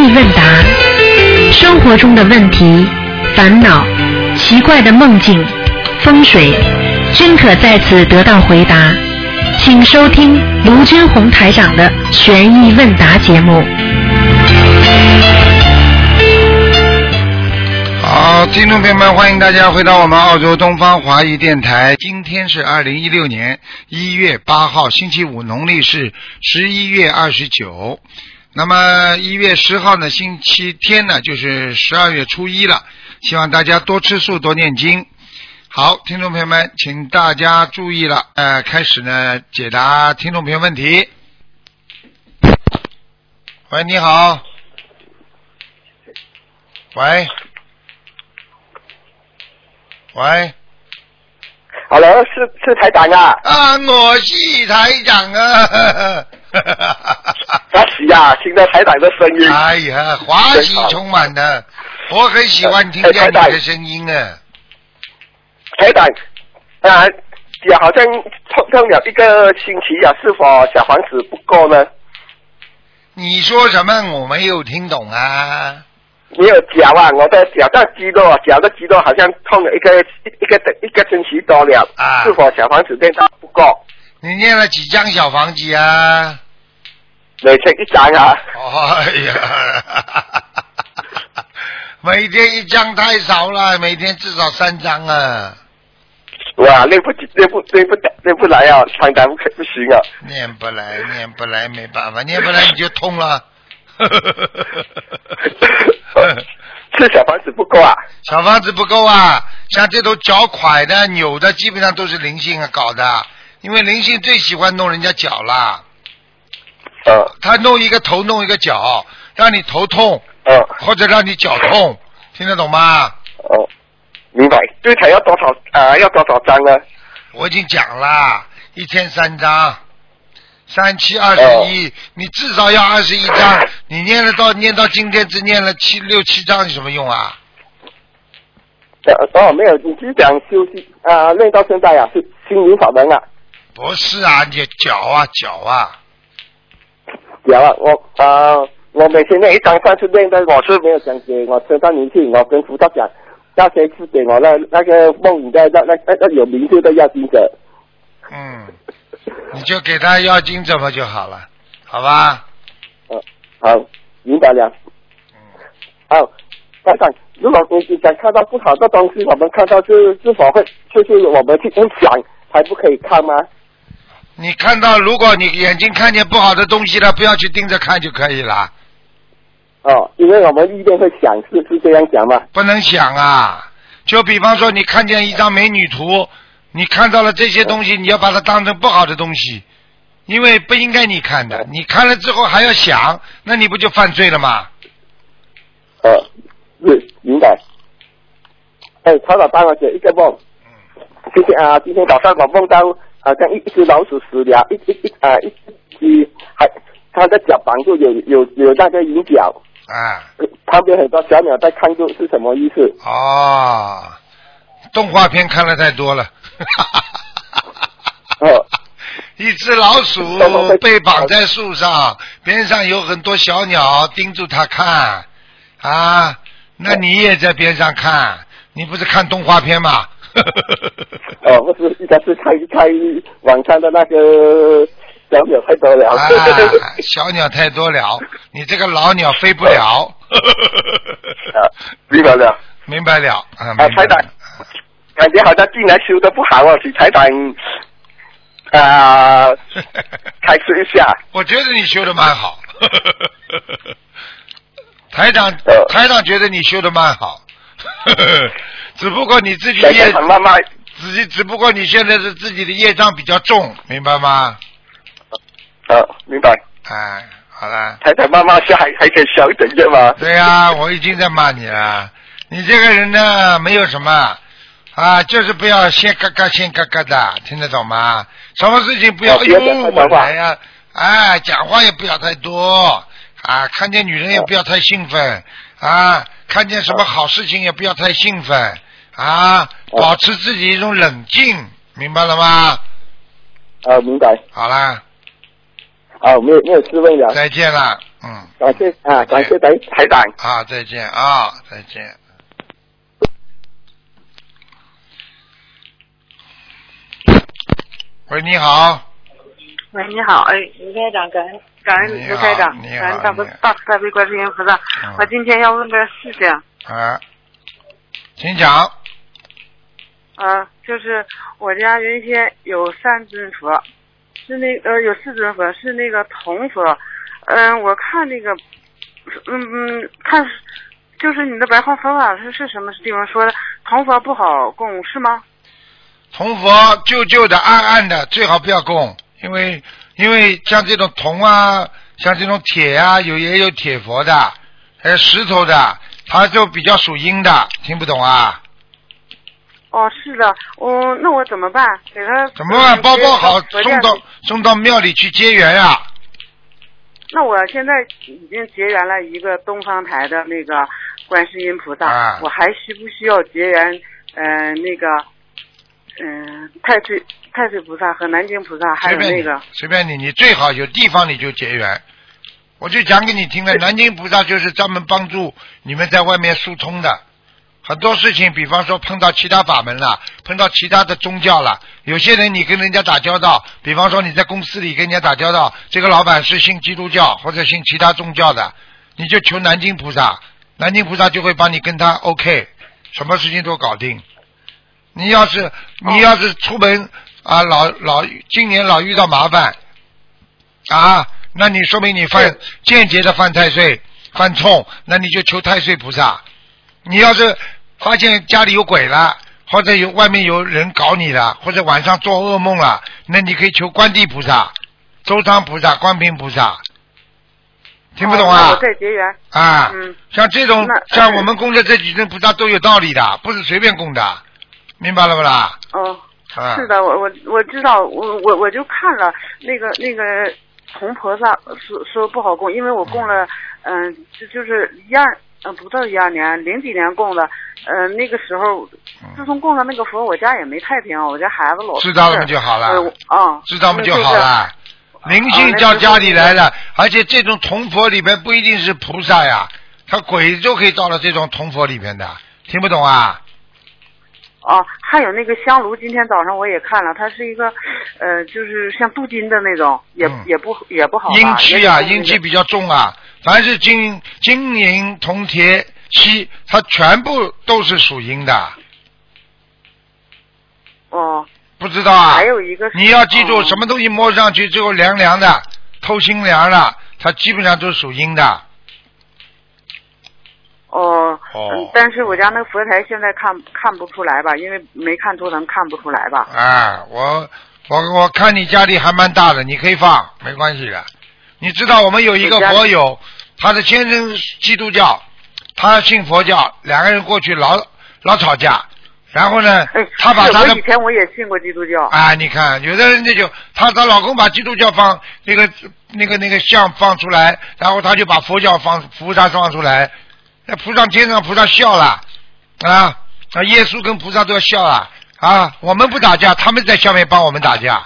意问答生活中的问题、烦恼、奇怪的梦境、风水，均可在此得到回答。请收听卢军红台长的《悬疑问答》节目。好，听众朋友们，欢迎大家回到我们澳洲东方华语电台。今天是二零一六年一月八号，星期五，农历是十一月二十九。那么一月十号呢，星期天呢，就是十二月初一了。希望大家多吃素，多念经。好，听众朋友们，请大家注意了，呃，开始呢解答听众朋友问题。喂，你好。喂。喂。Hello，是是台长啊，啊，我是台长啊！恭喜呀，听到台长的声音。哎呀，欢喜充满的，我很喜欢听见你的声音啊！台长啊，也好像痛痛了一个星期啊，是否小房子不够呢？你说什么？我没有听懂啊！没有脚啊，我的脚的肌肉啊，脚的肌肉好像痛了一个一个一个星期多了，啊是否小房子变大不够？你念了几张小房子啊？每天一张啊，哎呀，每天一张太少了，每天至少三张啊！哇，念不起，念不练不练不来啊，台长不可不行啊。念不来，念不来，没办法，念不来你就痛了。是小房子不够啊？小房子不够啊，像这种脚拐的、扭的，基本上都是灵性啊搞的，因为灵性最喜欢弄人家脚啦。呃他弄一个头，弄一个脚，让你头痛呃或者让你脚痛，听得懂吗？哦，明白。对台要多少啊、要多少张呢？我已经讲了，一天三张，三七二十一，你至少要二十一张。你念了到念到今天只念了七六七张，有什么用啊？呃哦，没有，你是讲休息啊、练到现在啊，是心灵法门啊。不是啊，你脚啊脚啊，脚啊，我啊、我每天那一张上去练的，我是没有讲给我身上灵性，我跟辅导讲，那些是给我那那个梦里的那那那那有名字的要金者。嗯，你就给他要金者嘛就好了，好吧？嗯，好，明白了。嗯，好，班长，如果你你想看到不好的东西，我们看到是是否会就是我们去去想还不可以看吗？你看到，如果你眼睛看见不好的东西了，不要去盯着看就可以了，哦，因为我们一定会想，是是这样讲吗？不能想啊。就比方说，你看见一张美女图，你看到了这些东西，你要把它当成不好的东西，因为不应该你看的。你看了之后还要想，那你不就犯罪了吗？呃，是明白。哎，曹老帮我解一个梦。谢谢啊，今天早上我梦到好像一一只老鼠死了，一一一啊一只还它的脚绑住有有有那个银角，啊，呃旁边很多小鸟在看住是什么意思？哦，动画片看的太多了。哦，一只老鼠被绑在树上，边上有很多小鸟盯住它看，啊，那你也在边上看，你不是看动画片吗？哦，不是，应该是开开晚上的那个小鸟太多了。啊，小鸟太多了，你这个老鸟飞不了。啊，明白了。明白了啊，啊，台长，感觉好像进来修的不好哦，请台长啊、开示一下。我觉得你修的蛮好。台长呃，台长觉得你修的蛮好，只不过你自己业长慢慢自己，只不过你现在是自己的业障比较重，明白吗？好，明白。哎，好了，太太慢慢下还还可以小一点点吗？对呀、我已经在骂你了。你这个人呢，没有什么啊，就是不要先嘎嘎先嘎嘎的，听得懂吗？什么事情不要哎呀、哎，讲话也不要太多啊，看见女人也不要太兴奋啊，看见什么好事情也不要太兴奋啊，哦保持自己一种冷静，明白了吗？啊，明白。好啦，啊，没有没有事问了。再见了，嗯，感谢啊，感谢台台长。啊，再见啊，再见。喂，你好，喂，你好，哎，卢台长，感恩感恩你好卢台长，感恩大慈大慈大悲观世音菩萨。嗯我今天要问个事情，啊，请讲。啊，就是我家原先有三尊佛，是那呃有四尊佛，是那个铜佛。嗯、我看那个，嗯嗯，看就是你的白话佛法是是什么地方说的？铜佛不好供是吗？铜佛旧旧的、暗暗的，最好不要供，因为因为像这种铜啊，像这种铁啊，有也有铁佛的，还有石头的，它就比较属阴的，听不懂啊？哦，是的，我、那我怎么办？给他怎么办？包包好送到送到庙里去结缘啊！那我现在已经结缘了一个东方台的那个观世音菩萨，啊我还需不需要结缘？呃，那个，嗯、太岁太岁菩萨和南京菩萨，还有那个，随便你，你最好有地方你就结缘。我就讲给你听了，南京菩萨就是专门帮助你们在外面疏通的。很多事情，比方说碰到其他法门了，碰到其他的宗教了，有些人你跟人家打交道，比方说你在公司里跟人家打交道，这个老板是信基督教或者信其他宗教的，你就求南京菩萨，南京菩萨就会帮你跟他 OK，什么事情都搞定。你要是你要是出门啊，老老今年老遇到麻烦啊，那你说明你犯间接的犯太岁、犯冲，那你就求太岁菩萨。你要是发现家里有鬼了，或者有外面有人搞你了，或者晚上做噩梦了，那你可以求观地菩萨、周仓菩萨、观平菩萨。听不懂啊我？再结缘。啊，嗯像这种像我们供的这几尊菩萨都有道理的，不是随便供的，明白了不啦？哦，啊，是的，我我我知道，我我我就看了那个那个铜菩萨说说不好供，因为我供了，嗯、就就是一二，嗯、不到一二年，零几年供的，嗯、那个时候，自从供上那个佛，我家也没太平，我家孩子老知道了嘛就好了啊，知道不就好了。灵性到家里来了，而且这种铜佛里边不一定是菩萨呀，他鬼都可以到了这种铜佛里边的，听不懂啊？哦，还有那个香炉，今天早上我也看了，它是一个，呃，就是像镀金的那种，也、嗯也不也不好。阴气啊，阴气比较重啊，凡是金金银铜铁锡，它全部都是属阴的，哦，不知道啊？还有一个是你要记住，哦什么东西摸上去之后凉凉的、透心凉了，它基本上都是属阴的。哦，哦嗯，但是我家那个佛台现在看看不出来吧，因为没看图腾看不出来吧。啊，我我我看你家里还蛮大的，你可以放，没关系的。你知道我们有一个佛友，他的先生基督教，他信佛教，两个人过去老老吵架，然后呢哎，，他把他的以前我也信过基督教。啊，你看，有的人那就她她老公把基督教放那个那个那个像放出来，然后他就把佛教放菩萨放出来，那菩萨天上菩萨笑了啊啊，耶稣跟菩萨都要笑了啊，我们不打架，他们在下面帮我们打架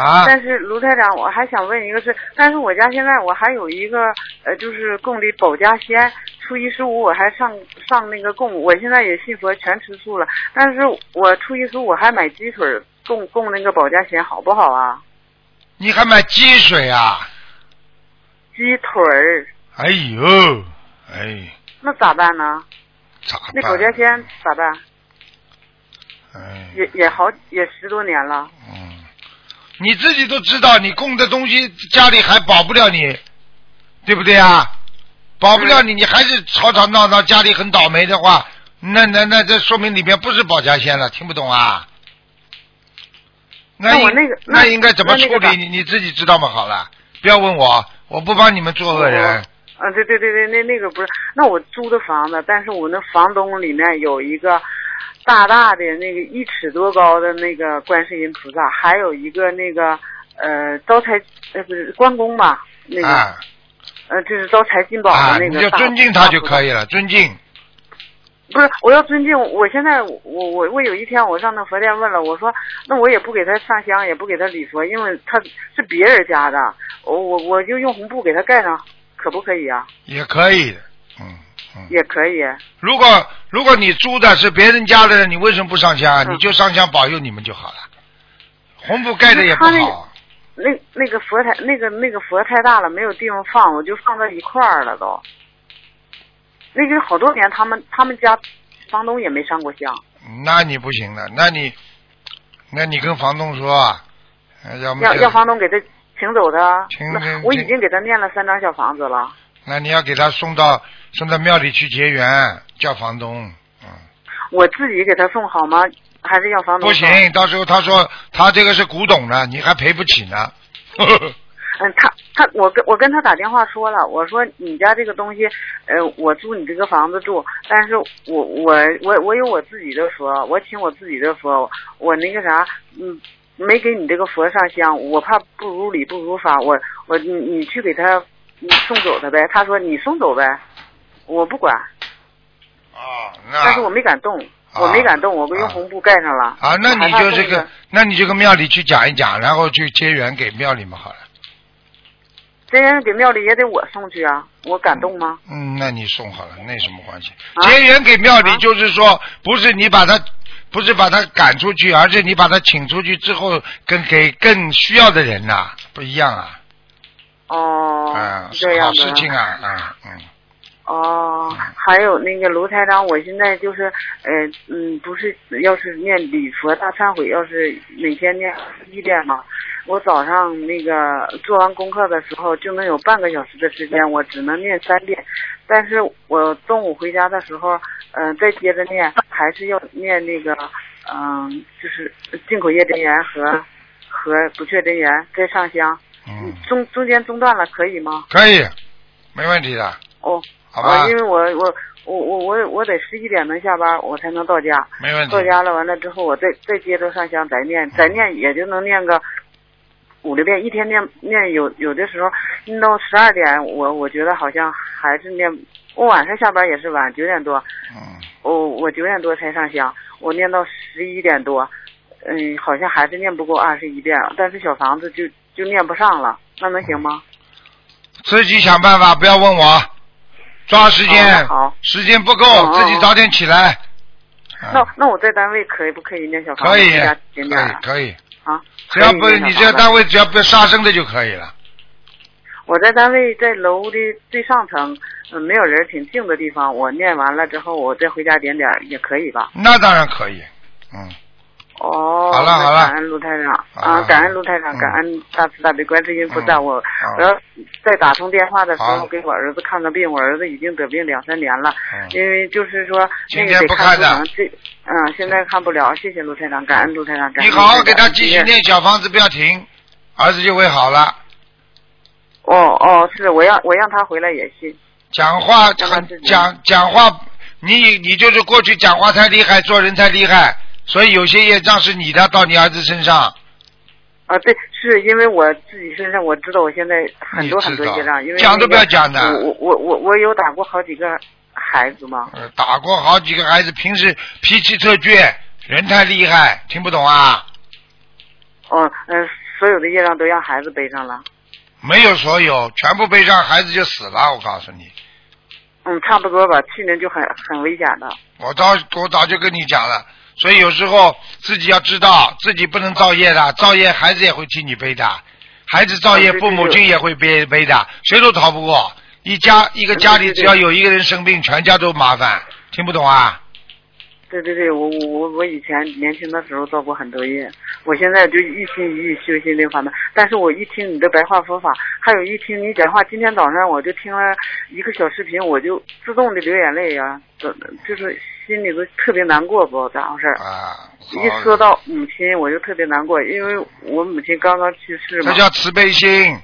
啊，但是卢台长，我还想问一个事，但是我家现在我还有一个呃，就是供的保家仙，初一十五我还上上那个供，我现在也信佛全吃素了，但是我初一十五我还买鸡腿供供那个保家仙，好不好啊？你还买鸡水啊？鸡腿儿哎呦，哎，那咋办呢？咋那保家？仙咋办？哎，也也好也十多年了。嗯，你自己都知道，你供的东西家里还保不了你，对不对啊？保不了你，你还是吵吵闹闹，家里很倒霉的话，那那那这说明里面不是保家仙了，听不懂啊？那我那个那那应该怎么处理？你你自己知道吗？好了，不要问我，我不帮你们做恶人。啊，对对对对，那那个不是，那我租的房子，但是我那房东里面有一个大大的那个一尺多高的那个观世音菩萨，还有一个那个呃招财呃不是关公吧，那个、啊呃就是招财进宝的那个大、尊敬他就可以。了，尊敬。不是，我要尊敬。我现在我我我有一天我上那佛殿问了，我说那我也不给他上香，也不给他礼佛，因为他是别人家的，我我我就用红布给他盖上可不可以啊？也可以，嗯嗯。也可以。如果如果你租的是别人家的，你为什么不上香你就上香保佑你们就好了。红布盖的也不好，那那个佛太那个那个佛太大了，没有地方放，我就放在一块儿了都。那个好多年，他们他们家房东也没上过香，那你不行了，那你那你跟房东说要么要要房东给他请走他。那请请请我已经给他念了三张小房子了。那你要给他送到送到庙里去结缘，叫房东，嗯，我自己给他送好吗？还是要房东？不行，。到时候他说他这个是古董的，你还赔不起呢。嗯，他他我跟我跟他打电话说了，我说你家这个东西，呃，我租你这个房子住，但是我我我我有我自己的佛，我请我自己的佛，我那个啥，嗯，没给你这个佛上香，我怕不如理不如法，我我你你去给他你送走他呗。他说你送走呗，我不管，啊，那但是我没敢动，我没敢动，我用红布盖上了。啊，那你就这个，那你就跟庙里去讲一讲，然后去结缘给庙里嘛好了。这人给庙里也得我送去啊，我敢动吗？嗯，那你送好了，那有什么关系？啊结缘给庙里啊就是说，不是你把他，不是把他赶出去，而是你把他请出去之后，跟给更需要的人呐、不一样啊。哦，嗯，这样的。事情啊，嗯嗯。哦，还有那个卢台长，我现在就是，呃，嗯，不是，要是念礼佛大忏悔，要是每天念一遍嘛，我早上那个做完功课的时候，就能有半个小时的时间，我只能念三遍，但是我中午回家的时候，嗯、再接着念，还是要念那个，嗯、就是进口业真言和和不确真言，再上香，嗯，中中间中断了可以吗？可以，没问题的，哦。好吧啊，因？为我我我我我我得十一点能下班，我才能到家。没问题到。家了，完了之后我再再接着上香，再念，再念也就能念个五六遍，一天念念有有的时候念到十二点，我我觉得好像还是念。我晚上下班也是晚，九点多，嗯，我我九点多才上香，我念到十一点多，嗯，好像还是念不够二十一遍，但是小房子就就念不上了，那能行吗？自己想办法，不要问我，抓时间，好好时间不够，哦自己早点起来。嗯那那我在单位可以不可以念小房子？可以，可以，可以，啊？只要不你这个单位只要不杀生的就可以了。我在单位在楼的最上层，嗯，没有人，挺静的地方。我念完了之后，我再回家点点也可以吧？那当然可以，嗯，哦，好了好了感恩卢台长啊，感恩卢台长，嗯感恩大慈大悲观世音菩萨。嗯我好我要在打通电话的时候给我儿子看个病，我儿子已经得病两三年了，嗯因为就是说那个得不看的这，嗯，现在看不了。谢谢卢台长，感恩卢台长，感恩你好好给他继续。念小房子，不要停，儿子就会好了。哦哦，是我让我让他回来也信。讲话让他很讲讲话，你你就是过去讲话太厉害，做人太厉害，所以有些业障是你的到你儿子身上。啊，对，是因为我自己身上我知道我现在很多很多业障，因为讲都不要讲的我我我我有打过好几个孩子嘛。呃，打过好几个孩子，平时脾气特倔，人太厉害，听不懂啊？哦，嗯、所有的业障都让孩子背上了。没有所有，全部背上，孩子就死了。我告诉你，嗯，差不多吧，去年就很很危险的。我早我早就跟你讲了，所以有时候自己要知道，自己不能造业的，造业孩子也会替你背的，孩子造业，父母亲也会背背的，谁都逃不过。一家一个家里只要有一个人生病，全家都麻烦，听不懂啊？对对对，我我我我以前年轻的时候造过很多业，我现在就一心一意修心灵法门。但是我一听你的白话佛法，还有一听你讲话，今天早上我就听了一个小视频，我就自动的流眼泪呀、就是心里头特别难过，不知道咋回事儿。啊，一说到母亲，我就特别难过，因为我母亲刚刚去世嘛。这叫慈悲心，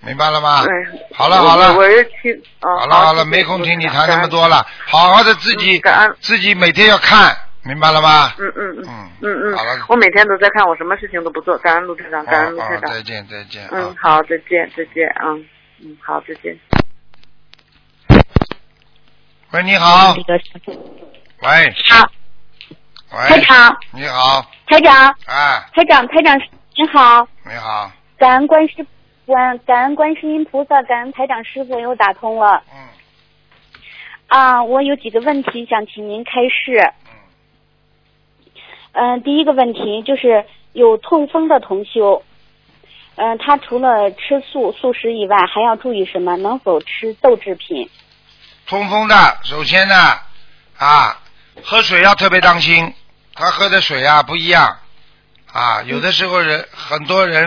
明白了吗？哎，好了好了我我是听啊。好了好了，没空听你谈那么多了，好好的自己嗯感恩自己每天要看，明白了吗？嗯嗯嗯嗯嗯嗯好了，我每天都在看，我什么事情都不做。感恩陆台长，感恩陆台长。再见再见嗯啊，。好，再见再见，嗯嗯，好，再见。喂，你好，那个喂，台，长，你好，台长，哎，台长，台长，您好，你好，感恩观世菩观感恩观世音菩萨，感恩台长师傅又打通了。嗯。啊，我有几个问题想请您开示。嗯、第一个问题就是有痛风的同修，嗯、他除了吃素素食以外，还要注意什么？能否吃豆制品？通风的，首先呢，啊，喝水要特别当心，他喝的水啊不一样，啊，有的时候人很多人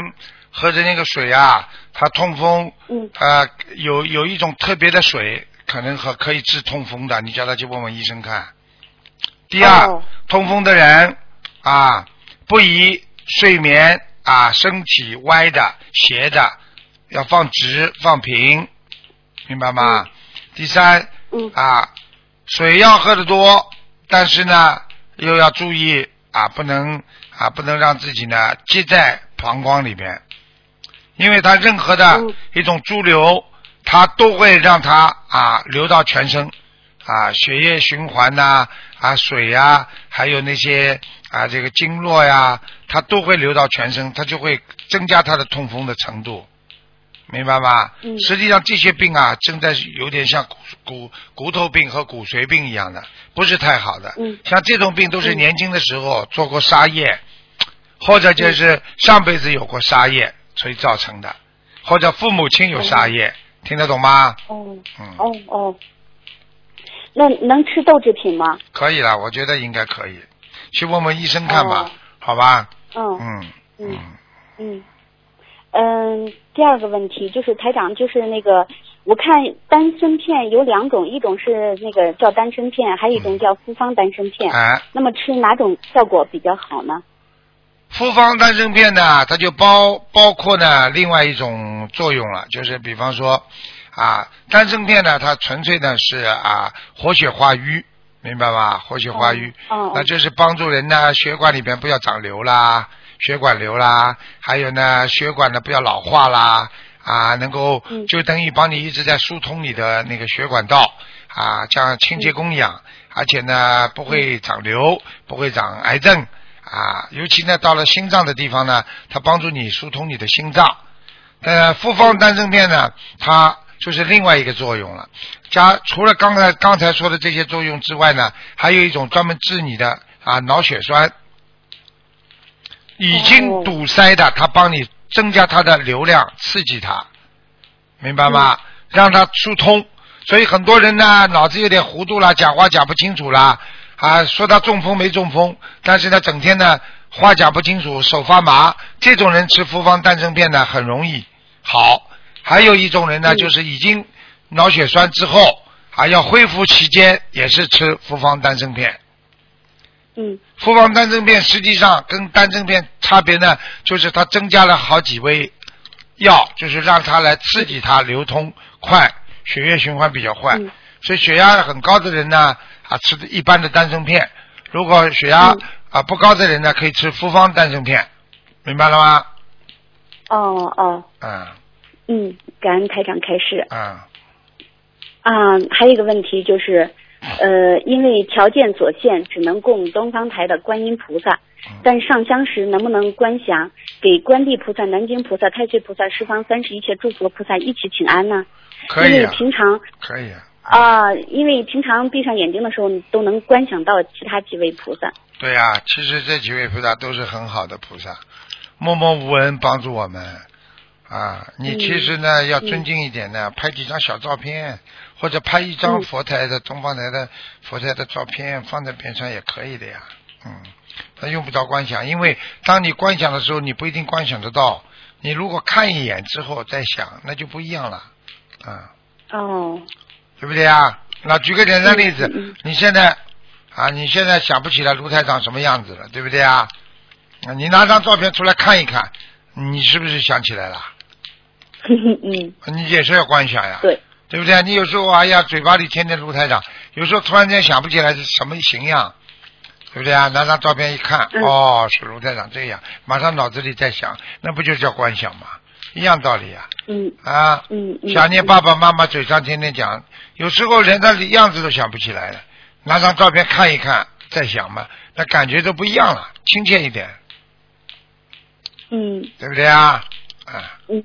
喝的那个水啊，他痛风，嗯。呃，有有一种特别的水，可能和可以治痛风的，你叫他去问问医生看。第二，哦。痛风的人啊，不宜睡眠啊，身体歪的、斜的，要放直、放平，明白吗？第三，嗯。啊，水要喝得多，但是呢，又要注意啊，不能啊，不能让自己呢积在膀胱里边，因为它任何的嗯。一种潴留，它都会让它啊流到全身。啊，血液循环呐啊水呀、还有那些啊这个经络呀，它都会流到全身，它就会增加它的痛风的程度。明白吗？嗯。实际上这些病啊，正在有点像骨骨骨头病和骨髓病一样的，不是太好的。嗯。像这种病都是嗯年轻的时候做过沙业，或者就是上辈子有过沙业所以造成的，或者父母亲有沙业，听得懂吗？哦。嗯，哦哦，那能吃豆制品吗？可以了，我觉得应该可以，去问问医生看吧，哦。好吧？嗯。嗯嗯嗯。嗯，第二个问题就是台长，就是那个我看丹参片有两种，一种是那个叫丹参片，还有一种叫复方丹参片。哎，那么吃哪种效果比较好呢？复方丹参片呢，它就包包括呢另外一种作用了，就是比方说啊，丹参片呢，它纯粹呢是啊活血化瘀，明白吧？活血化瘀，哦哦那就是帮助人呢血管里边不要长瘤啦，血管瘤啦，还有呢血管呢不要老化啦。啊，能够嗯就等于帮你一直在疏通你的那个血管道啊，像清洁供氧，而且呢不会长瘤，不会长癌症啊，尤其呢到了心脏的地方呢，它帮助你疏通你的心脏。呃，复方丹参片呢，它就是另外一个作用了。加除了刚才刚才说的这些作用之外呢，还有一种专门治你的啊脑血栓，已经堵塞的，它帮你增加它的流量，刺激它，明白吗？让它疏通。所以很多人呢脑子有点糊涂了，讲话讲不清楚了，啊，说他中风没中风，但是呢整天呢话讲不清楚，手发麻，这种人吃复方丹参片呢很容易好。还有一种人呢，嗯就是已经脑血栓之后，还要恢复期间也是吃复方丹参片。嗯复方丹参片实际上跟丹参片差别呢，就是它增加了好几味药，就是让它来刺激它流通快，血液循环比较快。嗯所以血压很高的人呢，啊吃的一般的丹参片；如果血压、嗯啊不高的人呢，可以吃复方丹参片，明白了吗？哦哦嗯嗯，感恩台长开示。嗯，啊，还有一个问题就是，呃，因为条件所限，只能供东方台的观音菩萨，嗯但上香时能不能观想给观地菩萨、南京菩萨、太岁菩萨、十方三十一切诸佛菩萨一起请安呢？可以啊，平常可以啊。啊、因为平常闭上眼睛的时候，你都能观想到其他几位菩萨。对呀、其实这几位菩萨都是很好的菩萨，默默无闻帮助我们啊。你嗯其实呢、要尊敬一点呢，拍几张小照片，或者拍一张嗯佛台的、东方台的佛台的照片放在边上也可以的呀。嗯，他用不着观想，因为当你观想的时候，你不一定观想得到。你如果看一眼之后再想，那就不一样了。啊，哦，对不对啊？那举个简单例子，你现在啊，你现在想不起来卢台长什么样子了，对不对啊？啊你拿张照片出来看一看，你是不是想起来了？嗯，你也是要观想呀，对，对不对？你有时候哎呀，嘴巴里天天卢台长，有时候突然间想不起来是什么形样，对不对啊？拿张照片一看，嗯哦，是卢台长这样，马上脑子里在想，那不就叫观想吗？一样道理啊。嗯啊，嗯嗯，想念爸爸妈妈，嘴上天天讲，有时候连他的样子都想不起来了，拿张照片看一看，再想嘛，那感觉都不一样了，亲切一点，嗯对不对啊？啊，嗯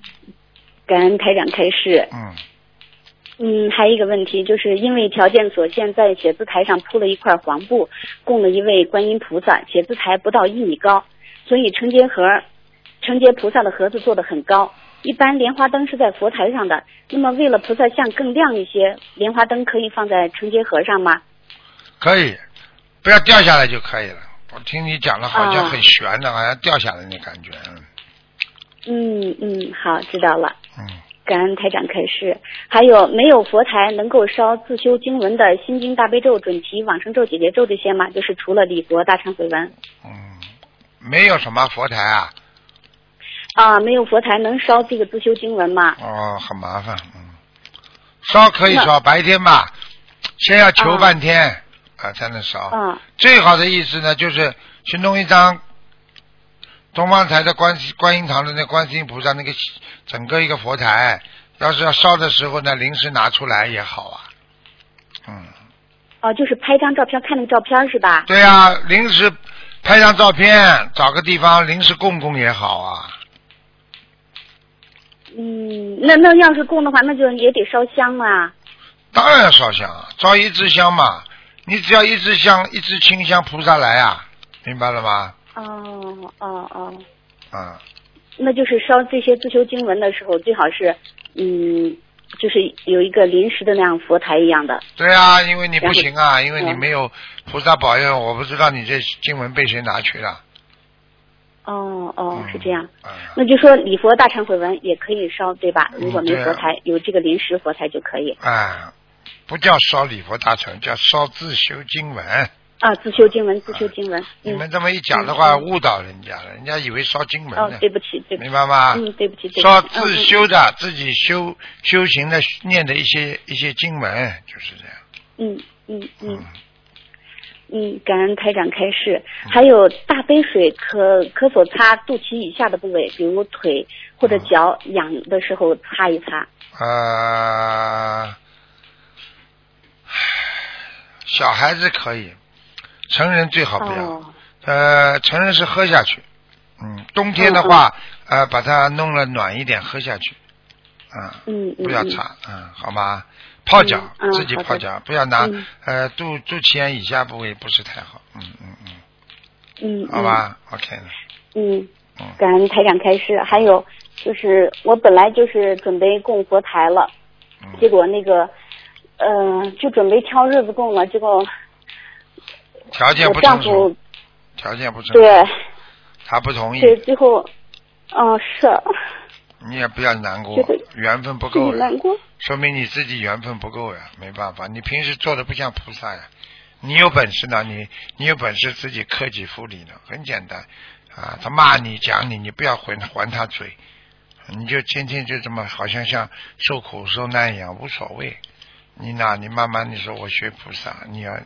感恩台长开示。嗯，嗯，还有一个问题，就是因为条件所限，在写字台上铺了一块黄布，供了一位观音菩萨，写字台不到一米高，所以承接盒、承接菩萨的盒子做的很高。一般莲花灯是在佛台上的，那么为了菩萨像更亮一些，莲花灯可以放在承接盒上吗？可以，不要掉下来就可以了。我听你讲了好像啊很悬的，好像掉下来那感觉。嗯嗯嗯，好，知道了。嗯，感恩台长开示。还有没有佛台能够烧自修经文的心经、大悲咒、准提、往生咒、解结咒这些吗？就是除了礼佛、大忏悔文嗯，没有什么佛台啊，啊，没有佛台能烧这个自修经文吗？哦，很麻烦。嗯，烧可以烧，白天吧，先要求啊半天啊才能烧。啊最好的意思呢，就是去弄一张东方台的观观音堂的那观世音菩萨那个整个一个佛台，要是要烧的时候呢，临时拿出来也好啊。嗯，哦、就是拍张照片，看那个照片是吧？对呀、临时拍张照片，找个地方临时供供也好啊。嗯，那那要是供的话，那就也得烧香啊。当然要烧香啊，烧一支香嘛，你只要一支香，一支清香，菩萨来啊，明白了吗？哦哦哦，啊、那就是烧这些自修经文的时候，最好是嗯，就是有一个临时的那样佛台一样的。对啊，因为你不行啊，因为你嗯没有菩萨保佑，我不知道你这经文被谁拿去了。哦哦，嗯是这样。啊、那就说礼佛大忏悔文也可以烧，对吧？嗯如果没佛台，有这个临时佛台就可以。啊，不叫烧礼佛大忏，叫烧自修经文。啊，自修经文，自修经文。嗯。你们这么一讲的话，嗯误导人家了，人家以为烧经文哦呢，，对不起，对不起。明白吗？嗯，对不起，对不起。烧嗯自修的，自己修修行的念的一些一些经文，就是这样。嗯嗯嗯嗯，嗯，感恩台长开示。还有大杯水可可否擦肚脐以下的部位，比如腿或者脚痒的时候擦一擦。呃，小孩子可以，成人最好不要。哦呃，成人是喝下去，嗯，冬天的话，呃，把它弄了暖一点喝下去，啊、嗯嗯。不要嗯。擦，嗯，好吗？泡脚，自己泡脚，不要拿、嗯呃肚肚脐眼以下部位不是太好，嗯嗯嗯，嗯。好吧、o k 了，嗯。嗯感恩台长开示。还有就是我本来就是准备供佛台了，结嗯，果那个，呃，就准备挑日子供了，结果条件不成熟，条件不成熟，对他不同意，对最后，嗯、是你也不要难过，缘分不够呀，难过。说明你自己缘分不够呀，没办法，你平时做的不像菩萨呀。你有本事呢，你你有本事自己克己复礼呢，很简单啊。他骂你讲你，你不要还 还他嘴，你就天天就这么好像像受苦受难一样，无所谓。你哪，你慢慢你说我学菩萨，你要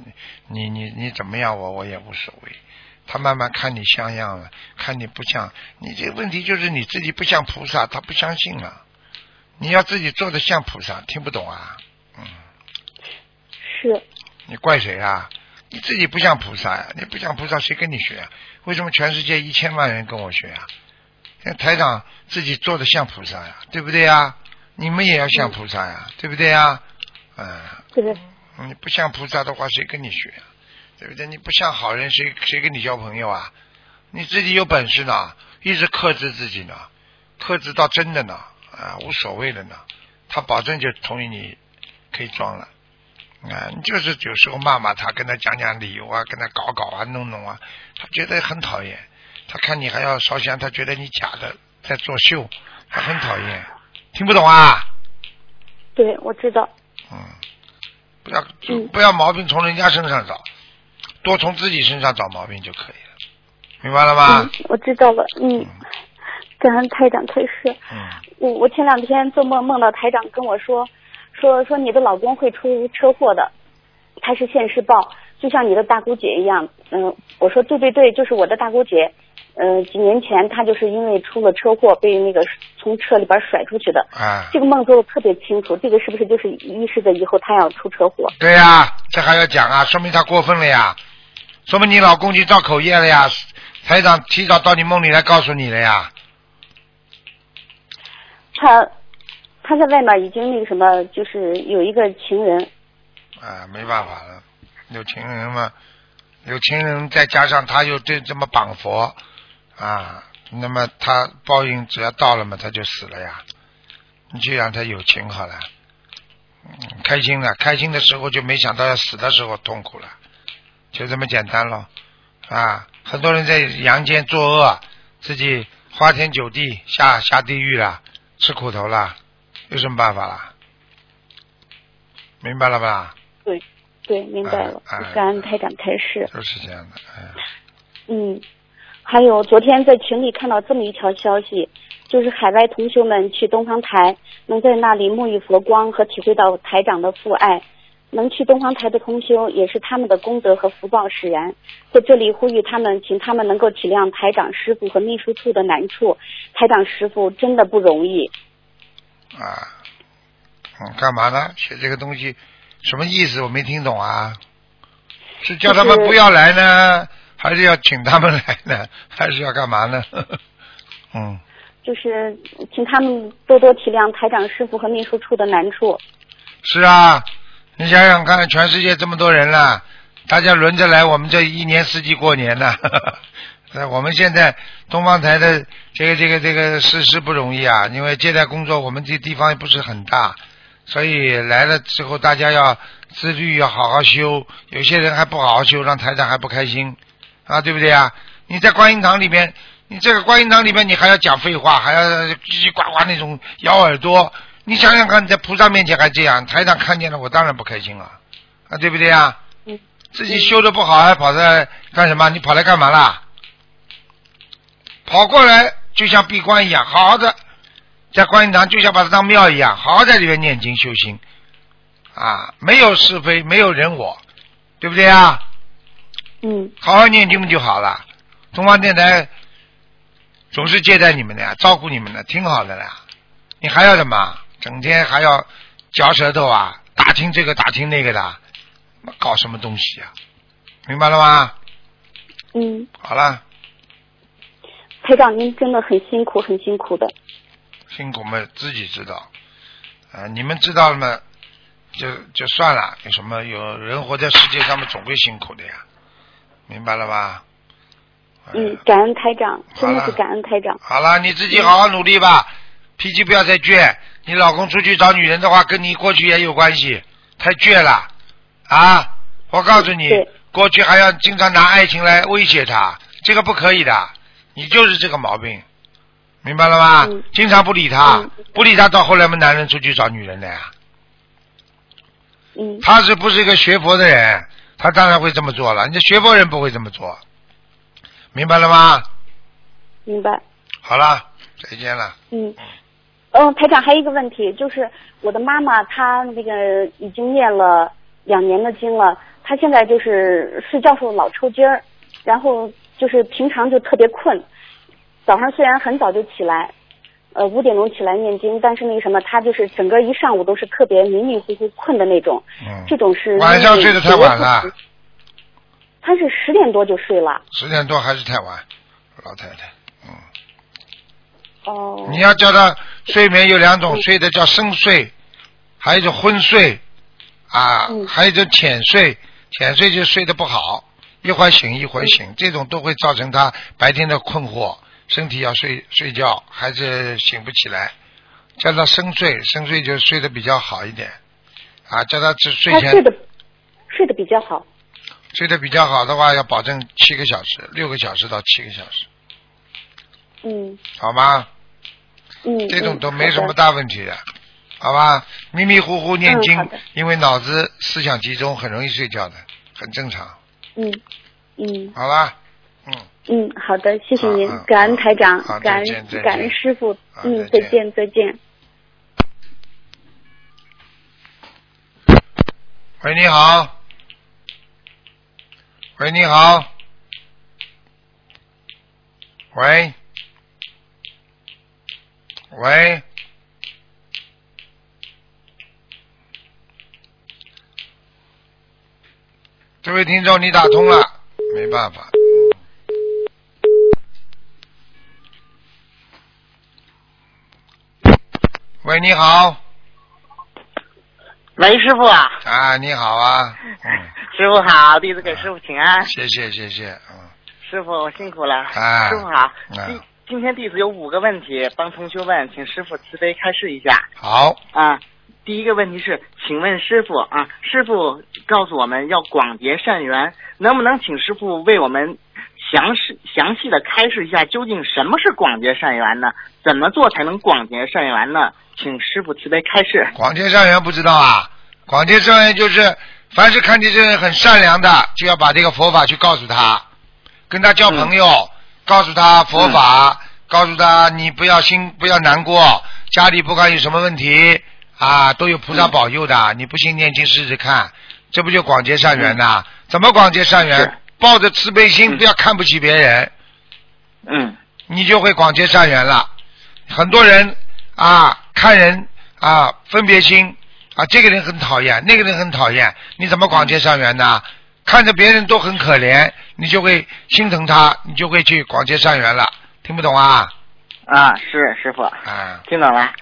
你你你怎么样我我也无所谓。他慢慢看你像样了，看你不像，你这个问题就是你自己不像菩萨，他不相信了。你要自己做的像菩萨，听不懂啊？嗯，是，你怪谁啊？你自己不像菩萨呀、你不像菩萨，谁跟你学啊？为什么全世界一千万人跟我学啊？像台长自己做的像菩萨呀，对不对呀？你们也要像菩萨呀，对不对呀？嗯，对，你不像菩萨的话，谁跟你学啊？对不对？你不像好人，谁谁跟你交朋友啊？你自己有本事呢，一直克制自己呢，克制到真的呢，啊，无所谓的呢，他保证就同意你可以装了。啊，你就是有时候骂骂他，跟他讲讲理由啊，跟他搞搞啊，弄弄啊，他觉得很讨厌。他看你还要烧香，他觉得你假的在作秀，他很讨厌。听不懂啊？对，我知道。嗯，不要嗯不要毛病从人家身上找，多从自己身上找毛病就可以了，明白了吗嗯？，我知道了。嗯，感恩台长开示。嗯，我我前两天做梦梦到台长跟我说，说说你的老公会出车祸的，他是现世报，就像你的大姑姐一样。嗯，我说对对对，就是我的大姑姐。呃，几年前她就是因为出了车祸，被那个从车里边甩出去的。啊，这个梦做的特别清楚，这个是不是就是预示着以后他要出车祸？对呀、这还要讲啊，说明他过分了呀，说明你老公去造口业了呀，台长提早到你梦里来告诉你了呀，他他在外面已经那个什么，就是有一个情人。啊，没办法了，有情人嘛，有情人，再加上他又这这么绑佛啊，那么他报应只要到了嘛，他就死了呀。你就让他有情好了，嗯，开心了，开心的时候就没想到要死的时候痛苦了，就这么简单咯。啊，很多人在阳间作恶，自己花天酒地，下下地狱了，吃苦头了，有什么办法啦？明白了吧？对，对，明白了。哎哎感恩台长开示。就是这样的，哎，嗯，还有昨天在群里看到这么一条消息，就是海外同学们去东方台，能在那里沐浴佛光和体会到台长的父爱。能去东方台的同修也是他们的功德和福报使然。在这里呼吁他们，请他们能够体谅台长师傅和秘书处的难处。台长师傅真的不容易。啊，嗯，干嘛呢？写这个东西什么意思？我没听懂啊。是叫他们不要来呢，还是要请他们来呢？还是要干嘛呢？嗯，就是请他们多多体谅台长师傅和秘书处的难处。是啊，你想想看，全世界这么多人了，大家轮着来，我们这一年四季过年呢。呃，我们现在东方台的这个这个这个事事不容易啊，因为接待工作我们这地方也不是很大，所以来了之后大家要自律，要好好修。有些人还不好好修，让台长还不开心啊，对不对啊？你在观音堂里面，你这个观音堂里面你还要讲废话，还要叽叽呱呱那种咬耳朵，你想想看，你在菩萨面前还这样，台长看见了我当然不开心了啊，对不对啊？嗯。自己修的不好还跑来干什么？你跑来干嘛啦？跑过来就像闭关一样，好好的在观音堂就像把它当庙一样，好好在里面念经修心啊，没有是非，没有人我，对不对啊？嗯好好念经就好了。东方电台总是接待你们的呀，照顾你们的，挺好的啦。你还要什么？整天还要嚼舌头啊，打听这个打听那个的，搞什么东西呀、明白了吗？嗯，好了，台长您真的很辛苦，很辛苦的。辛苦嘛自己知道，啊，你们知道了嘛，就就算了。有什么？有人活在世界上面，总会辛苦的呀，明白了吧？哎嗯，感恩台长，真的是感恩台长。好了，你自己好好努力吧，脾气不要再倔。你老公出去找女人的话，跟你过去也有关系，太倔了啊！我告诉你，过去还要经常拿爱情来威胁他，这个不可以的。你就是这个毛病，明白了吗？嗯经常不理他，嗯不理他，到后来我们，男人出去找女人的呀。嗯他是不是一个学佛的人？他当然会这么做了。你学佛人不会这么做，明白了吗？明白。好了，再见了。嗯，嗯，台长还有一个问题，就是我的妈妈她那个已经念了两年的经了，她现在就是睡觉时候老抽筋儿，然后就是平常就特别困，早上虽然很早就起来，呃五点钟起来念经，但是那个什么，他就是整个一上午都是特别迷迷糊糊困的那种，嗯，这种是晚上睡得太晚了。他是十点多就睡了。十点多还是太晚，老太太。嗯，哦。你要叫他睡眠有两种，睡的叫深睡，还有一种昏睡，啊，嗯还有一种浅睡，浅睡就睡得不好，一会儿醒一会儿醒，这种都会造成他白天的困惑，身体要睡睡觉孩子醒不起来。叫他深睡，深睡就睡得比较好一点，啊，叫他只睡前睡得睡得比较好。睡得比较好的话，要保证七个小时，六个小时到七个小时，嗯好吗？嗯。这种嗯都没什么。大问题的，好吧？迷迷糊糊念经，嗯因为脑子思想集中，很容易睡觉的，很正常，嗯嗯好吧？嗯，嗯，好的，谢谢您感恩台长好，感恩感恩师傅，嗯，再见再见。喂，你好。喂，你好。喂。喂。这位听众，你打通了，没办法。喂，你好。喂，师傅啊，啊，你好啊，嗯，师傅好，弟子给师傅请安。谢谢谢谢，嗯，师傅辛苦了。啊。师傅好，啊。今今天弟子有五个问题帮同学问，请师傅慈悲开示一下。好，啊。第一个问题是，请问师傅啊，师傅告诉我们要广结善缘，能不能请师傅为我们详细详细的开示一下，究竟什么是广结善缘呢？怎么做才能广结善缘呢？请师傅慈悲开示。广结善缘不知道啊？广结善缘就是，凡是看见这个人很善良的，就要把这个佛法去告诉他，跟他交朋友，告诉他佛法，告诉他你不要心不要难过，家里不管有什么问题啊，都有菩萨保佑的，你不信念经试试看，这不就广结善缘呐？怎么广结善缘？抱着慈悲心，嗯不要看不起别人，嗯你就会广结善缘了。很多人啊，看人啊，分别心啊，这个人很讨厌，那个人很讨厌，你怎么广结善缘呢？看着别人都很可怜，你就会心疼他，你就会去广结善缘了。听不懂啊？啊，是师傅。啊，听懂了，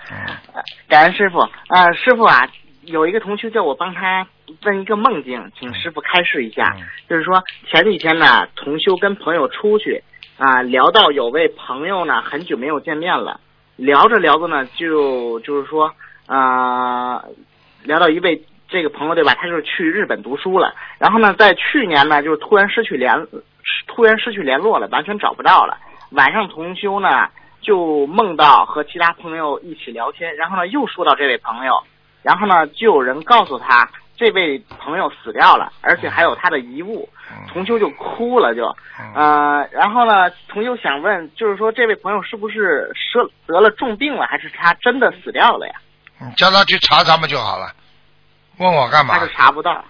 感恩师傅。啊，师傅啊，有一个同学叫我帮他问一个梦境，请师傅开示一下。嗯就是说前几天呢，同修跟朋友出去啊，聊到有位朋友呢，很久没有见面了，聊着聊着呢，就就是说啊、聊到一位这个朋友对吧？他就是去日本读书了，然后呢，在去年呢，就是突然失去联，突然失去联络了，完全找不到了。晚上同修呢，就梦到和其他朋友一起聊天，然后呢又说到这位朋友，然后呢就有人告诉他这位朋友死掉了，而且还有他的遗物，同修就哭了就，嗯呃，然后呢同修想问，就是说这位朋友是不是得得了重病了，还是他真的死掉了呀？你叫他去查查嘛就好了。问我干嘛他？是查不到，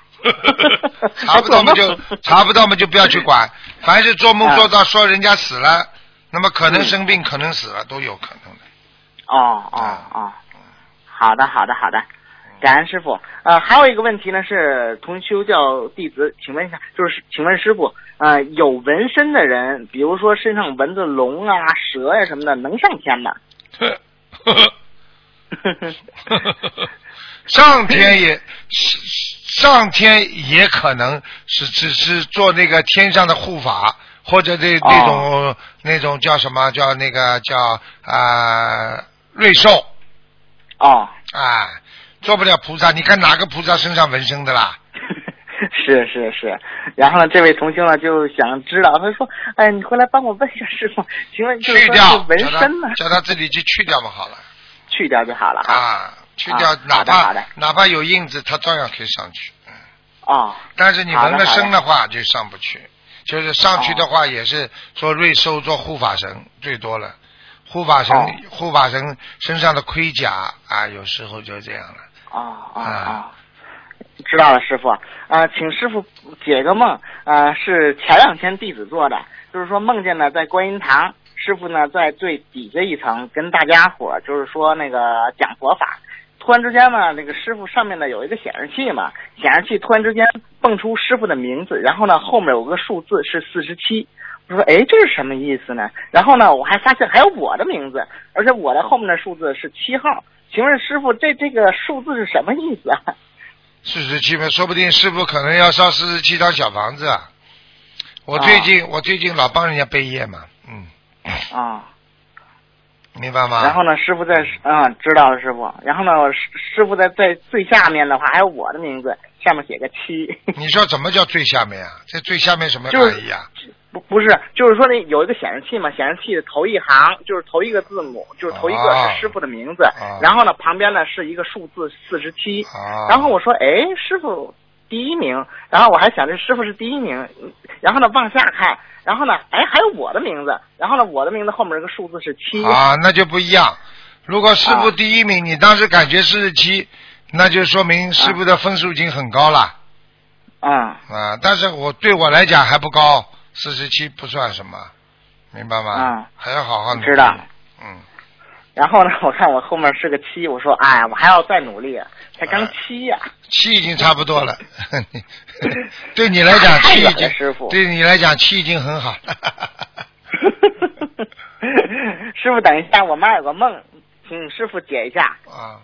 查不到嘛就查不到 嘛 就不要去管。凡是做梦做到说人家死了，那么可能生病，可能死了，都有可能的。哦哦哦，好的好的好的，感恩师傅。呃，还有一个问题呢是同修教弟子，请问一下，就是请问师傅，呃，有纹身的人，比如说身上纹着龙啊、蛇呀、什么的，能上天吗？上天也上天也可能是只是做那个天上的护法，或者这哦那种、那种叫什么叫那个叫啊、瑞兽哦，啊，做不了菩萨。你看哪个菩萨身上纹身的啦？是是是。然后呢，这位同修呢就想知道，他说：“哎，你回来帮我问一下师傅，请问就是说去掉是，纹身呢，叫他自己去去掉嘛好了去掉就好了。啊，去掉，啊哪怕哪怕有印子，他照样可以上去。嗯哦，但是你纹了身的话就上不去，就是上去的话也是做瑞兽做护法神最多了，护法神、哦护法神身上的盔甲啊，有时候就这样了。哦哦啊哦，知道了，师傅。啊、请师傅解个梦。呃，是前两天弟子做的，就是说梦见呢在观音堂，师傅呢在最底下一层跟大家伙儿就是说那个讲佛法。突然之间呢，那个师傅上面呢有一个显示器嘛，显示器突然之间蹦出师傅的名字，然后呢后面有个数字是四十七。我说，哎，这是什么意思呢？然后呢，我还发现还有我的名字，而且我的后面的数字是七号。请问师傅，这这个数字是什么意思啊？四十七分，说不定师傅可能要上四十七张小房子啊。我最近、我最近老帮人家背业嘛，嗯，啊，明白吗？然后呢，师傅在嗯、知道了，师傅。然后呢，师师傅在在最下面的话还有我的名字，下面写个七。你说怎么叫最下面啊？这最下面什么含义啊？不不是，就是说那有一个显示器嘛，显示器的头一行就是头一个字母，就是头一个哦是师傅的名字，哦然后呢旁边呢是一个数字四十七，啊，然后我说，哎，师傅第一名，然后我还想着师傅是第一名，嗯然后呢往下看，然后呢，哎还有我的名字，然后呢我的名字后面这个数字是七，啊，那就不一样。如果师傅啊第一名，你当时感觉四十七，那就说明师傅的分数已经很高了。啊。啊。但是我对我来讲还不高，四十七不算什么，明白吗？嗯还要好好努力。知道。嗯，然后呢，我看我后面是个七，我说，哎，我还要再努力，才刚七呀、七已经差不多了。对你来讲，七已经师傅对你来讲七已经很好了。师傅，等一下，我妈有个梦，请师傅解一下。啊，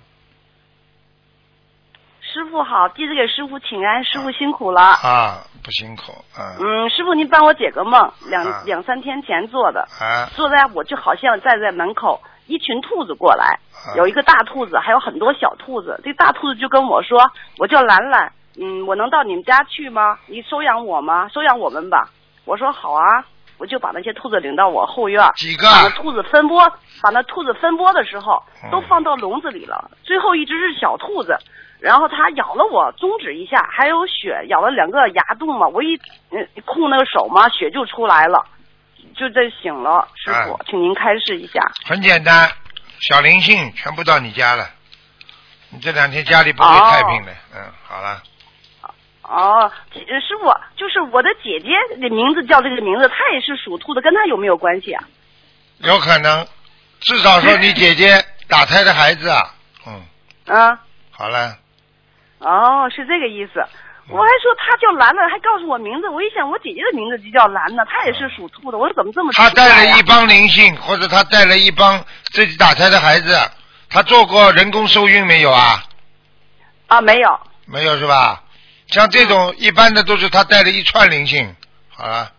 师傅好，弟子给师傅请安，师傅辛苦了。啊，不辛苦，嗯，嗯，师傅您帮我解个梦，两、啊两三天前做的，啊，坐在我就好像站在门口，一群兔子过来，啊有一个大兔子，还有很多小兔子。这大兔子就跟我说：“我叫兰兰，嗯，我能到你们家去吗？你收养我吗？收养我们吧。”我说好啊，我就把那些兔子领到我后院，几个把那兔子分拨，把那兔子分拨的时候嗯都放到笼子里了，最后一只是小兔子。然后它咬了我中指一下，还有血，咬了两个牙洞嘛。我一嗯控那个手嘛，血就出来了，就这醒了。师傅，啊请您开示一下。很简单，小灵性全部到你家了，你这两天家里不会太平的，嗯，好了，哦，姐师傅，就是我的姐姐的名字叫这个名字，她也是属兔的，跟她有没有关系啊？有可能，至少说你姐姐打胎的孩子啊，嗯，啊，好了，哦，是这个意思。我还说她叫兰兰，还告诉我名字。我一想，我姐姐的名字就叫兰呢，她也是属兔的。我说怎么这么奇怪他带了一帮灵性，或者她带了一帮自己打胎的孩子，她做过人工受孕没有啊？啊，没有。没有是吧？像这种一般的都是他带了一串灵性，好了，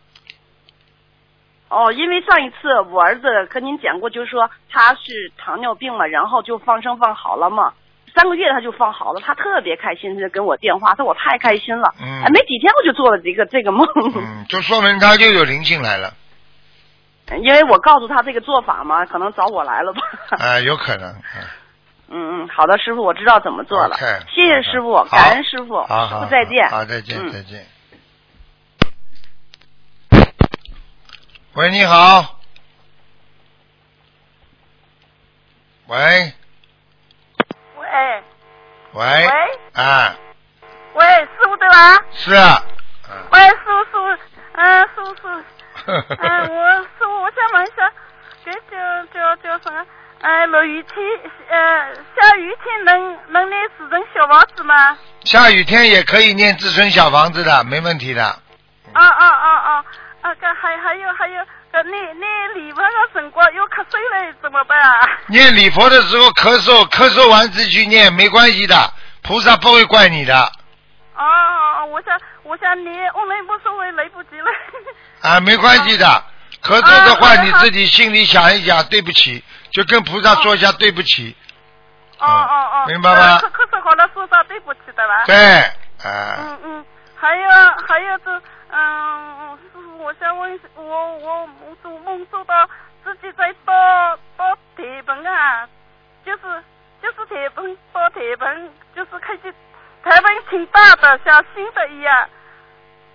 哦，因为上一次我儿子跟您讲过，就是说他是糖尿病嘛，然后就放生放好了嘛，三个月他就放好了，他特别开心，他就跟我电话，他说我太开心了，嗯哎，没几天我就做了这个这个梦，嗯，就说明他又有灵性来了，因为我告诉他这个做法嘛，可能找我来了吧。啊、有可能，嗯嗯嗯，好的，师傅，我知道怎么做了。谢谢师傅，好感恩师傅，师傅再见，好，再见，嗯。再见。喂，你好。喂。喂。喂。喂。啊，喂，师傅对吧？是啊，喂，师傅师傅，嗯，师傅师傅，嗯，我师傅，我想问一下，这叫叫叫什么？呃，落雨天，呃，下雨天能能念自尊小房子吗？下雨天也可以念自尊小房子的，没问题的。啊啊啊啊！啊，个还还有还有，呃，念念礼佛的辰光又瞌睡了怎么办啊？念礼佛的时候咳嗽，咳嗽完自己去念，没关系的，菩萨不会怪你的哦，我想我想念，我们无所谓，来不及了。啊，没关系的。咳嗽的话，你自己心里想一想，对不起，就跟菩萨说一下对不起。哦哦哦，明白吗咳咳嗽好了，说声对不起的吧？对，啊，嗯嗯，还有还有这，嗯，师傅，我想问，我我做梦做到自己在倒倒铁盆啊，就是就是铁盆倒铁盆，就是看见台盆挺大的，像新的一样，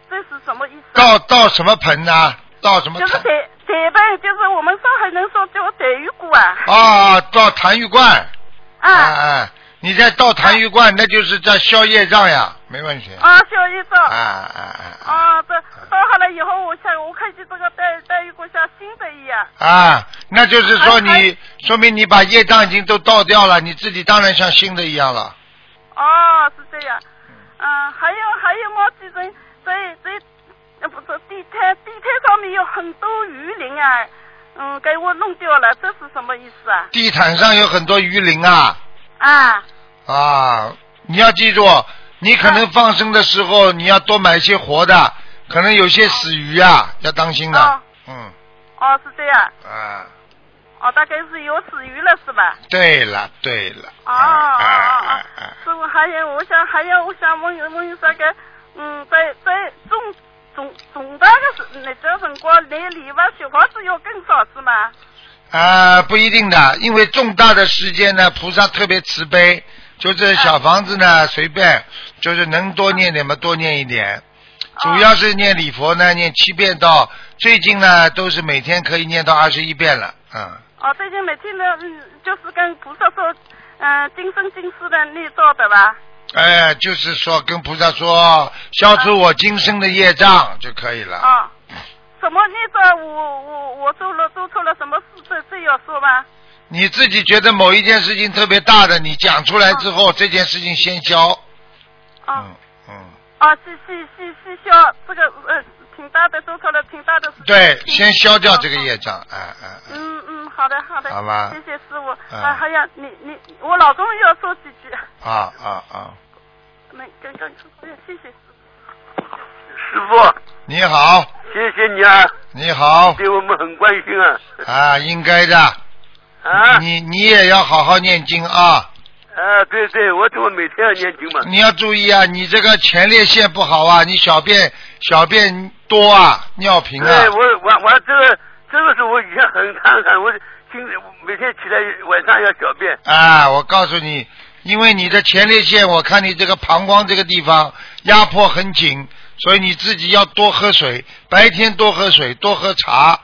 这是什么意思？倒倒什么盆呢？倒什么就是坛？铁铁盆，就是我们上海人说叫铁鱼骨啊。啊，倒痰盂罐。啊啊，你在倒痰盂罐，那就是在消业障呀，没问题。啊，消业障。啊啊啊啊，这倒好了以后，我想我看见这个带带鱼骨像新的一样。啊，那就是说还你，说明你把业障已经都倒掉了，你自己当然像新的一样了。哦，是这样。嗯，还有还有毛几人在在呃不是地毯地毯上面有很多鱼鳞啊，嗯，给我弄掉了，这是什么意思啊？地毯上有很多鱼鳞啊啊啊！你要记住，你可能放生的时候你要多买一些活的，可能有些死鱼啊，要当心的。哦嗯哦，是这样。啊，哦，大概是有死鱼了是吧？对了对了。哦哦哦哦啊啊！师傅，还有我想还有我想问问这个，嗯，在在重重重大的时那这辰光，来礼佛小房子要更少是吗？啊，不一定的，因为重大的事件呢，菩萨特别慈悲，就是小房子呢随便，就是能多念点嘛多念一点，主要是念礼佛呢念七遍到，最近呢都是每天可以念到二十一遍了，嗯，哦，最近每天呢，嗯，就是跟菩萨说，嗯、今生今世的念到的吧？哎，就是说跟菩萨说消除我今生的业障就可以了，啊、什么那个？我我我做了做错了什么事？这这要说吗？你自己觉得某一件事情特别大的，你讲出来之后，这件事情先消，啊、嗯嗯，啊，是是是是消这个呃，挺大的做错了挺大的事情。对，先消掉这个业障，哎哎哎。嗯嗯，好的好的，好吧谢谢师傅。嗯啊，还有你你我老公要说几句。啊啊啊！没刚刚谢谢师傅。你好，谢谢你啊，你好，对我们很关心啊。啊，应该的。啊。你你也要好好念经啊。啊，对对，我怎么每天要念经嘛？你要注意啊，你这个前列腺不好啊，你小便小便多啊，尿频啊。对，我我我这个这个是我以前很看看，我今每天起来晚上要小便。啊，我告诉你，因为你的前列腺，我看你这个膀胱这个地方压迫很紧，所以你自己要多喝水，白天多喝水，多喝茶。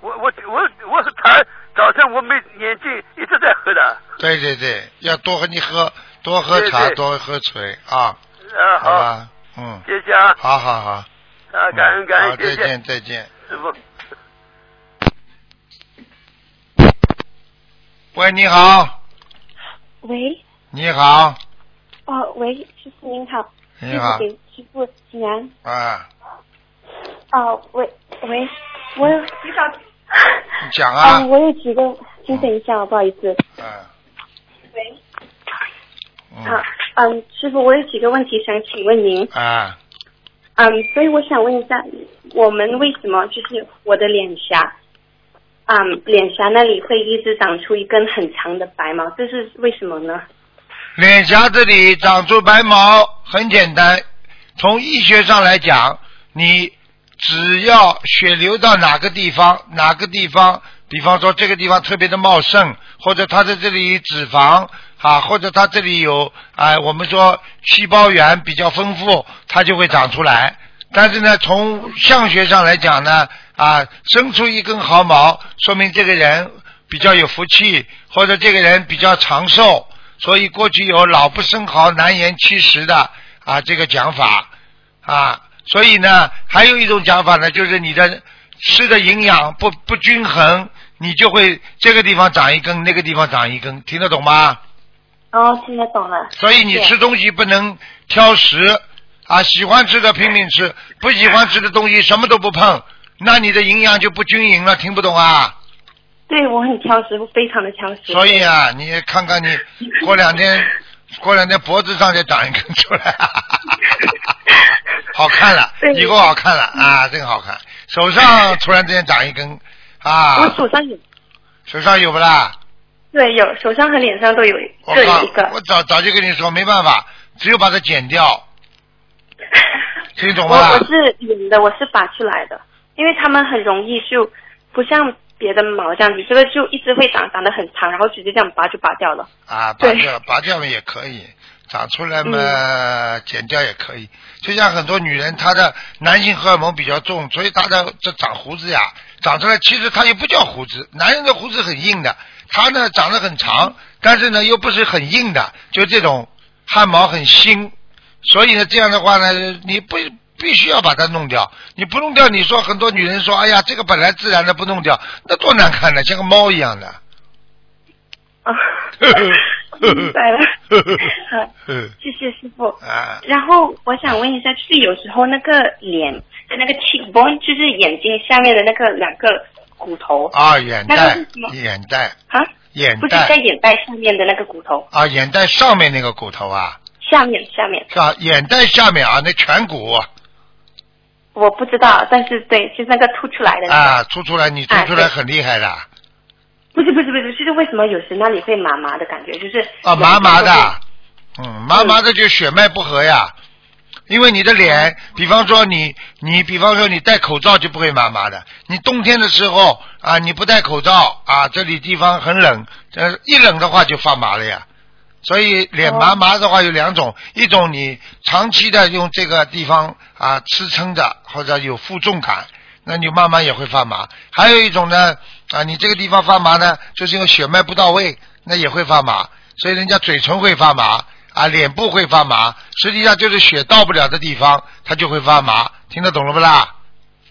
我我我我是茶，早晨我没眼睛一直在喝的。对对对，要多和你喝，多喝茶，对对多喝水啊。啊好，好吧，嗯，谢谢啊。好好好。啊，感恩感好，恩，谢谢再见再见。师傅。喂，你好，喂，你好，哦，喂，师傅您好，你好师傅给师傅请安。啊，哦，喂喂，我有你 讲啊嗯，，我有几个，请等一下，不好意思。嗯喂，嗯啊，嗯，师傅，我有几个问题想请问您。啊，嗯，所以我想问一下，我们为什么就是我的脸颊，嗯，脸颊那里会一直长出一根很长的白毛，这是为什么呢？脸颊这里长出白毛很简单，从医学上来讲，你只要血流到哪个地方，哪个地方，比方说这个地方特别的茂盛，或者它在这里脂肪啊，或者它这里有啊、我们说细胞源比较丰富，它就会长出来。但是呢，从相学上来讲呢，啊，生出一根毫毛，说明这个人比较有福气，或者这个人比较长寿。所以过去有“老不生毫，难言七十”的啊这个讲法啊。所以呢，还有一种讲法呢，就是你的吃的营养不不均衡，你就会这个地方长一根，那个地方长一根，听得懂吗？哦，听得懂了。所以你吃东西不能挑食啊，喜欢吃的拼命吃，不喜欢吃的东西什么都不碰，那你的营养就不均匀了，听不懂啊？对我很挑食，我非常的挑食。所以啊，你看看你过两天，过两天脖子上再长一根出来，好看了，以后好看了啊，真好看。手上突然之间长一根啊，我手上有，手上有不啦？对，有手上和脸上都有各有一个。我早早就跟你说，没办法，只有把它剪掉，听懂我吗？我是引的，我是拔出来的，因为他们很容易就不像别的毛这样子，这个就一直会长长得很长，然后直接这样拔就拔掉了。啊，拔对掉拔掉了也可以，长出来嘛，剪掉也可以。就像很多女人，她的男性荷尔蒙比较重，所以她的这长胡子呀，长出来其实它也不叫胡子，男人的胡子很硬的，他呢长得很长，但是呢又不是很硬的，就这种汗毛很新，所以呢这样的话呢，你不。必须要把它弄掉，你不弄掉，你说很多女人说，哎呀，这个本来自然的不弄掉，那多难看呢，像个猫一样的。啊，明白了。好，谢谢师傅。啊，然后我想问一下，就是有时候那个脸的那个 cheekbone，就是眼睛下面的那个两个骨头。啊，眼袋眼袋，啊，眼不是在眼袋下面的那个骨头，啊，眼袋上面那个骨头啊，下面下面，是吧？眼袋下面啊，那颧骨。我不知道，但是对，就是那个凸出来的那个。啊，凸出来，你凸出来很厉害的不是不是不是，就是为什么有时那里会麻麻的感觉，就是啊，麻麻的嗯，麻麻的就血脉不和呀。因为你的脸，比方说你你比方说你戴口罩就不会麻麻的，你冬天的时候啊你不戴口罩啊这里地方很冷，呃一冷的话就发麻了呀。所以脸麻麻的话有两种，一种你长期的用这个地方啊支撑着或者有负重感，那你慢慢也会发麻。还有一种呢啊你这个地方发麻呢，就是因为血脉不到位，那也会发麻。所以人家嘴唇会发麻啊，脸部会发麻，实际上就是血到不了的地方，它就会发麻。听得懂了不啦？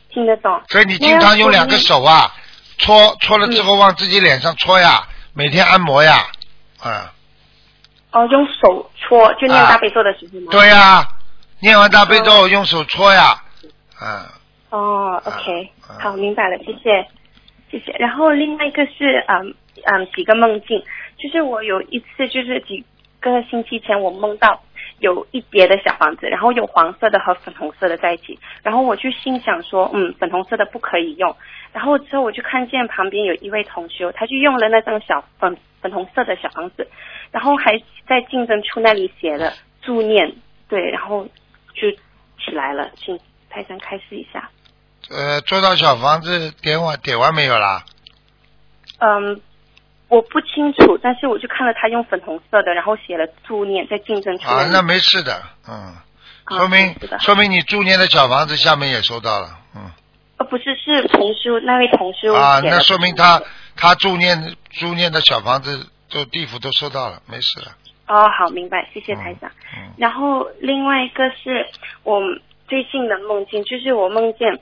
听得懂。所以你经常用两个手啊，搓搓了之后往自己脸上搓呀，每天按摩呀，啊。哦，用手搓，就念大悲咒的时候吗？对呀、念完大悲咒用手搓呀，啊，哦，OK，好，明白了，谢谢，谢谢。然后另外一个是，嗯嗯，几个梦境，就是我有一次就是几个星期前我梦到有一叠的小房子，然后有黄色的和粉红色的在一起，然后我就心想说，嗯，粉红色的不可以用，然后之后我就看见旁边有一位同学，他就用了那张小粉粉红色的小房子，然后还在竞争处那里写了助念，对，然后就起来了，请台上开示一下。呃，做到小房子点完点完没有啦？嗯，我不清楚，但是我就看了他用粉红色的，然后写了助念在竞争处啊，那没事的，嗯，啊说明说明你住念的小房子下面也收到了，嗯，呃，不是，是同修那位同修啊，那说明他他住念住念的小房子都地府都收到了，没事了，哦，好，明白，谢谢台长。嗯然后另外一个是我最近的梦境，就是我梦见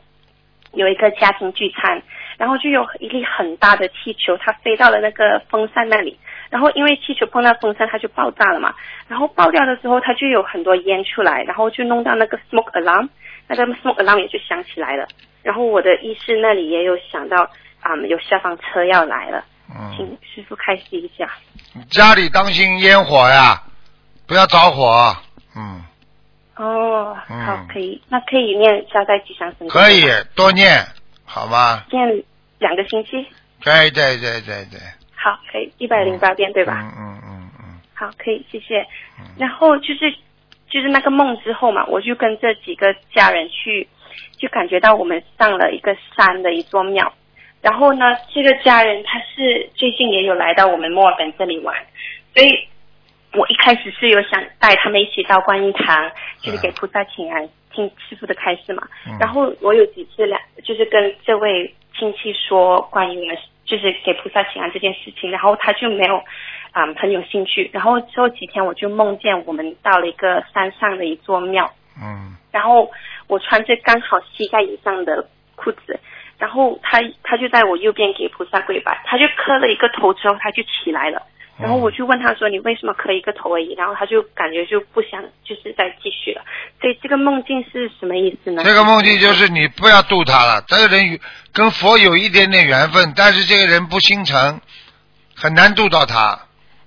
有一个家庭聚餐，然后就有一粒很大的气球，它飞到了那个风扇那里，然后因为气球碰到风扇，它就爆炸了嘛，然后爆掉的时候，它就有很多烟出来，然后就弄到那个 smoke alarm，那个 smoke alarm 也就响起来了，然后我的意识那里也有想到，啊、有消防车要来了，嗯，请师傅开示一下。家里当心烟火呀，不要着火，嗯，哦，嗯好，可以，那可以念消灾吉祥神咒可以多念，好吗？念两个星期，对对对对对，好，可以一百零八遍，对吧？嗯嗯嗯嗯，好，可以，谢谢。然后就是就是那个梦之后嘛，我就跟这几个家人去，就感觉到我们上了一个山的一座庙。然后呢，这个家人他是最近也有来到我们墨尔本这里玩，所以我一开始是有想带他们一起到观音堂，就是给菩萨请安，听师傅的开示嘛。嗯然后我有几次两，就是跟这位亲戚说关于我们就是给菩萨请安这件事情，然后他就没有啊、很有兴趣。然后之后几天我就梦见我们到了一个山上的一座庙，嗯然后我穿着刚好膝盖以上的裤子，然后他他就在我右边给菩萨跪拜，他就磕了一个头之后他就起来了。然后我就问他说：“你为什么磕一个头而已？”然后他就感觉就不想，就是再继续了。所以这个梦境是什么意思呢？这个梦境就是你不要渡他了，这个人与跟佛有一点点缘分，但是这个人不心诚，很难度到他。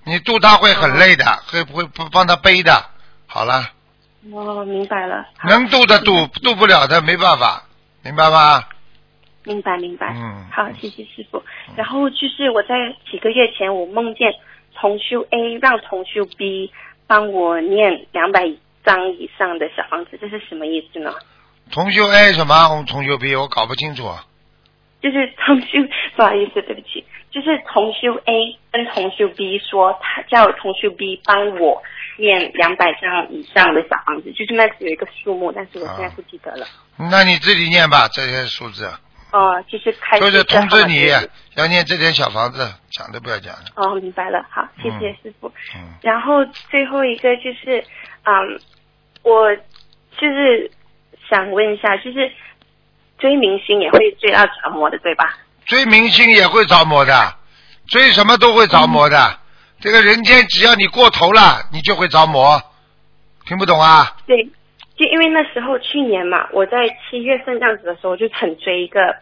你渡他会很累的，会会不帮他背的。好了，哦，明白了，能渡的渡，渡不了的没办法，明白吗？明白明白。嗯好，谢谢师傅。然后就是我在几个月前，我梦见同修 A 让同修 B 帮我念两百张以上的小房子，这是什么意思呢？同修 A 什么？同修 B 我搞不清楚。就是同修，不好意思，对不起，就是同修 A 跟同修 B 说，他叫同修 B 帮我念两百张以上的小房子，就是那有一个数目，但是我现在不记得了。那你自己念吧，这些数字，哦、就是开就是通知你要念这点小房子，讲都不要讲了。哦，明白了，好，谢谢嗯师傅。嗯然后最后一个就是，嗯，我就是想问一下，就是追明星也会追到着魔的，对吧？追明星也会着魔的，追什么都会着魔的。这个人间只要你过头了，你就会着魔。听不懂啊？对，就因为那时候去年嘛，我在七月份这样子的时候，就很追一个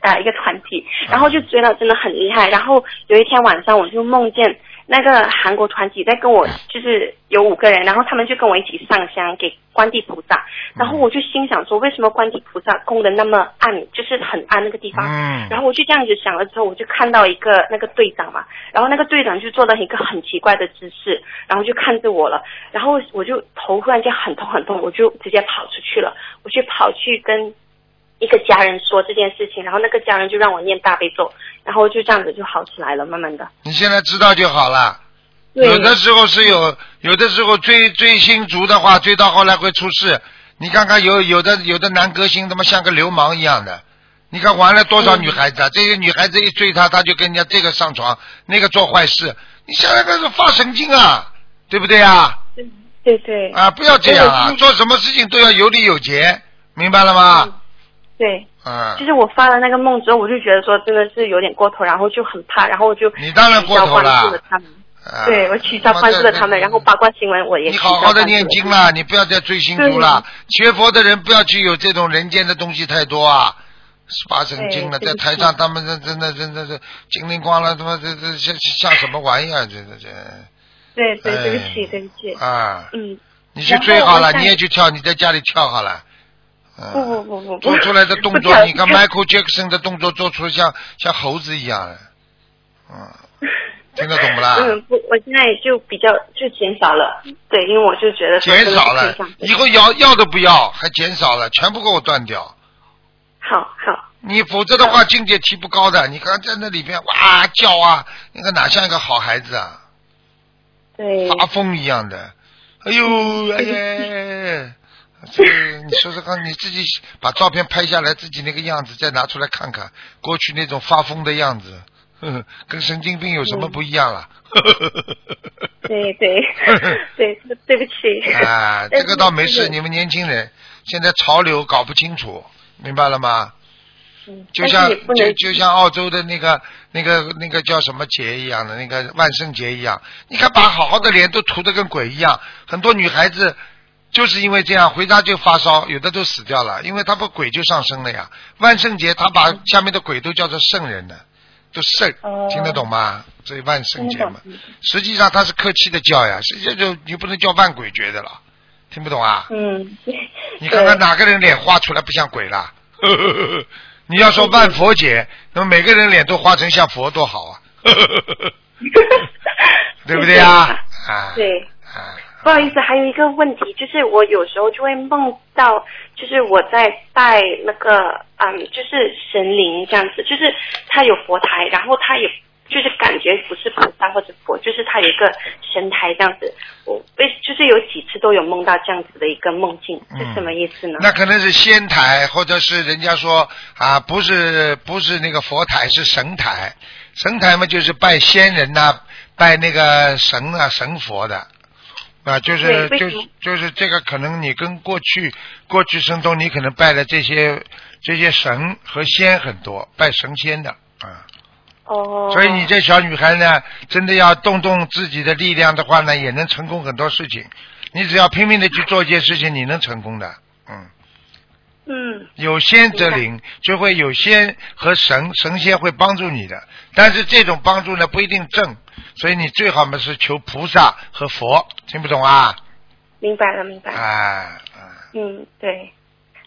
呃一个团体，然后就追到真的很厉害。然后有一天晚上，我就梦见那个韩国团体在跟我，就是有五个人，然后他们就跟我一起上香给观地菩萨。然后我就心想说，为什么观地菩萨供的那么暗，就是很暗那个地方？嗯。然后我就这样子想了之后，我就看到一个那个队长嘛，然后那个队长就做了一个很奇怪的姿势，然后就看着我了，然后我就头忽然间很痛很痛，我就直接跑出去了，我去跑去跟一个家人说这件事情，然后那个家人就让我念大悲咒，然后就这样子就好起来了，慢慢的。你现在知道就好了。对有的时候是有，有的时候追追星族的话，追到后来会出事。你看看有有的有的男歌星，他妈像个流氓一样的。你看玩了多少女孩子啊？这些女孩子一追他，他就跟人家这个上床，那个做坏事。你想想看，是发神经啊，对不对啊？对对对。啊，不要这样啊！做什么事情都要有理有节，明白了吗？对，嗯，就是我发了那个梦之后，我就觉得说真的是有点过头，然后就很怕，然后我就你当然过头了了他们。啊对，我取消关注了他们，然后八卦新闻我也你好好的念经啦，你不要再追星族了。学佛的人不要去有这种人间的东西太多啊，发神经了，在台上他们这真的真的是精灵光了，他妈这这像像什么玩意儿？这这这对对，哎对不起，对不起。啊！嗯，你去追好了，你也去跳，你在家里跳好了。嗯，不不不不不，做出来的动作，你看 Michael Jackson 的动作做出像像猴子一样的，嗯，听得懂不啦？嗯，不，我现在就比较就减少了，对，因为我就觉得减少了以后要要都不要，还减少了，全部给我断掉。好好，你否则的话境界提不高的。你刚在那里边哇叫啊，那个哪像一个好孩子啊，对，发疯一样的。哎呦哎呀，这你说说看，你自己把照片拍下来，自己那个样子再拿出来看看，过去那种发疯的样子，呵呵跟神经病有什么不一样了？对对对，对不起。啊，这个倒没事，你们年轻人现在潮流搞不清楚，明白了吗？嗯就像就就像澳洲的那个那个那个叫什么节一样的那个万圣节一样，你看把好好的脸都涂的跟鬼一样，很多女孩子就是因为这样回家就发烧，有的都死掉了，因为他把鬼就上升了呀。万圣节他把下面的鬼都叫做圣人的，都圣，哦听得懂吗？所以万圣节嘛实际上他是客气的叫呀，实际上就你不能叫万鬼觉的了，听不懂啊？嗯，你看看哪个人脸画出来不像鬼啦？你要说万佛节，那么每个人脸都画成像佛多好啊，对不对啊？啊，对。啊，不好意思，还有一个问题，就是我有时候就会梦到，就是我在拜那个，嗯，就是神灵这样子，就是他有佛台，然后他也就是感觉不是菩萨或者佛，就是他有一个神台这样子。我为就是有几次都有梦到这样子的一个梦境，是什么意思呢？那可能是仙台，或者是人家说啊，不是不是那个佛台，是神台。神台嘛，就是拜仙人呐、拜那个神啊神佛的。啊，就是就就是这个，可能你跟过去过去生中，你可能拜的这些这些神和仙很多，拜神仙的啊。哦。所以你这小女孩呢，真的要动动自己的力量的话呢，也能成功很多事情。你只要拼命的去做一件事情，你能成功的。嗯，嗯有仙则灵，就会有仙和神神仙会帮助你的。但是这种帮助呢不一定正，所以你最好嘛是求菩萨和佛。听不懂啊？明白了，明白了。啊，嗯，对。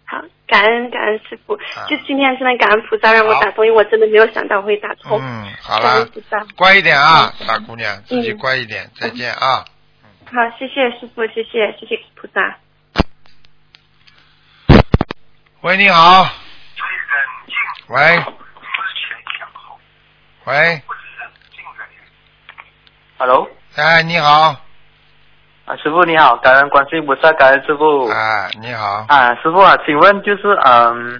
好，感恩感恩师傅，啊就今天真的感恩菩萨让我打通，因为我真的没有想到会打通。嗯，好了，菩萨。乖一点啊，嗯傻姑娘，自己乖一点。再见啊。好，谢谢师傅，谢谢谢谢菩萨。喂，你好。喂。喂，Hello，哎，你好。啊，师傅你好，感恩观世音菩萨，感恩师傅。啊，你好。啊，师傅啊，请问就是嗯，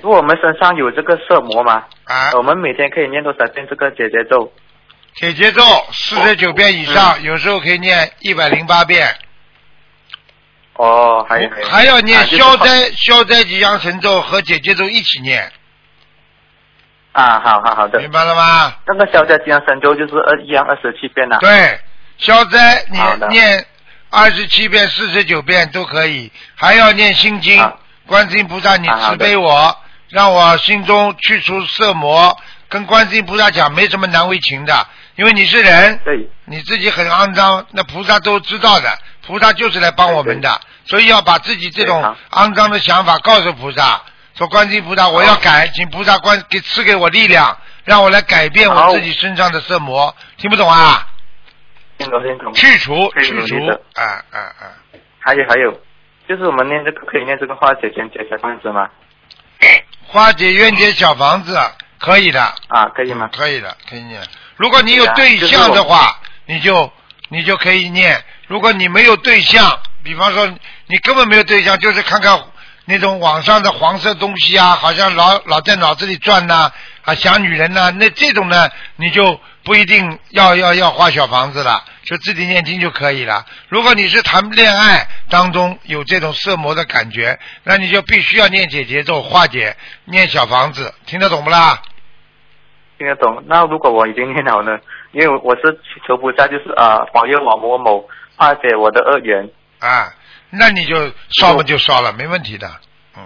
如果我们身上有这个色魔吗，啊，我们每天可以念多少遍这个姐姐咒？解节奏四十九遍以上，有时候可以念一百零八遍，哦，还有还要念啊就是消灾消灾吉祥神咒和解节咒一起念，啊，好好好的。明白了吗？那个消灾吉祥神咒就是二一样二十七遍呐、对，消灾你念二十七遍、四十九遍都可以，还要念心经。观世音菩萨，你慈悲我，让我心中去除色魔。跟观世音菩萨讲，没什么难为情的，因为你是人，对，你自己很肮脏，那菩萨都知道的，菩萨就是来帮我们的，所以要把自己这种肮脏的想法告诉菩萨，说观世音菩萨，我要改，请菩萨观给赐给我力量，让我来改变我自己身上的色魔，听不懂啊？听懂听懂。去除去除啊啊啊！还有还有，就是我们念这个可以念这个化解冤结小房子吗？化解冤结小房子可以的，啊，可以吗？可以的，可以念。如果你有对啊就是我象的话，你就你就可以念；如果你没有对象，比方说你根本没有对象，就是看看那种网上的黄色东西啊，好像老老在脑子里转呐、啊，想女人呐、那这种呢，你就不一定要要要画小房子了，就自己念经就可以了。如果你是谈恋爱当中有这种色魔的感觉，那你就必须要念解节奏化解，念小房子，听得懂不啦？听得懂。那如果我已经念好呢？因为我是求菩萨，就是啊、呃保佑我某某化解我的恶缘，啊，那你就烧嘛就烧了，没问题的。嗯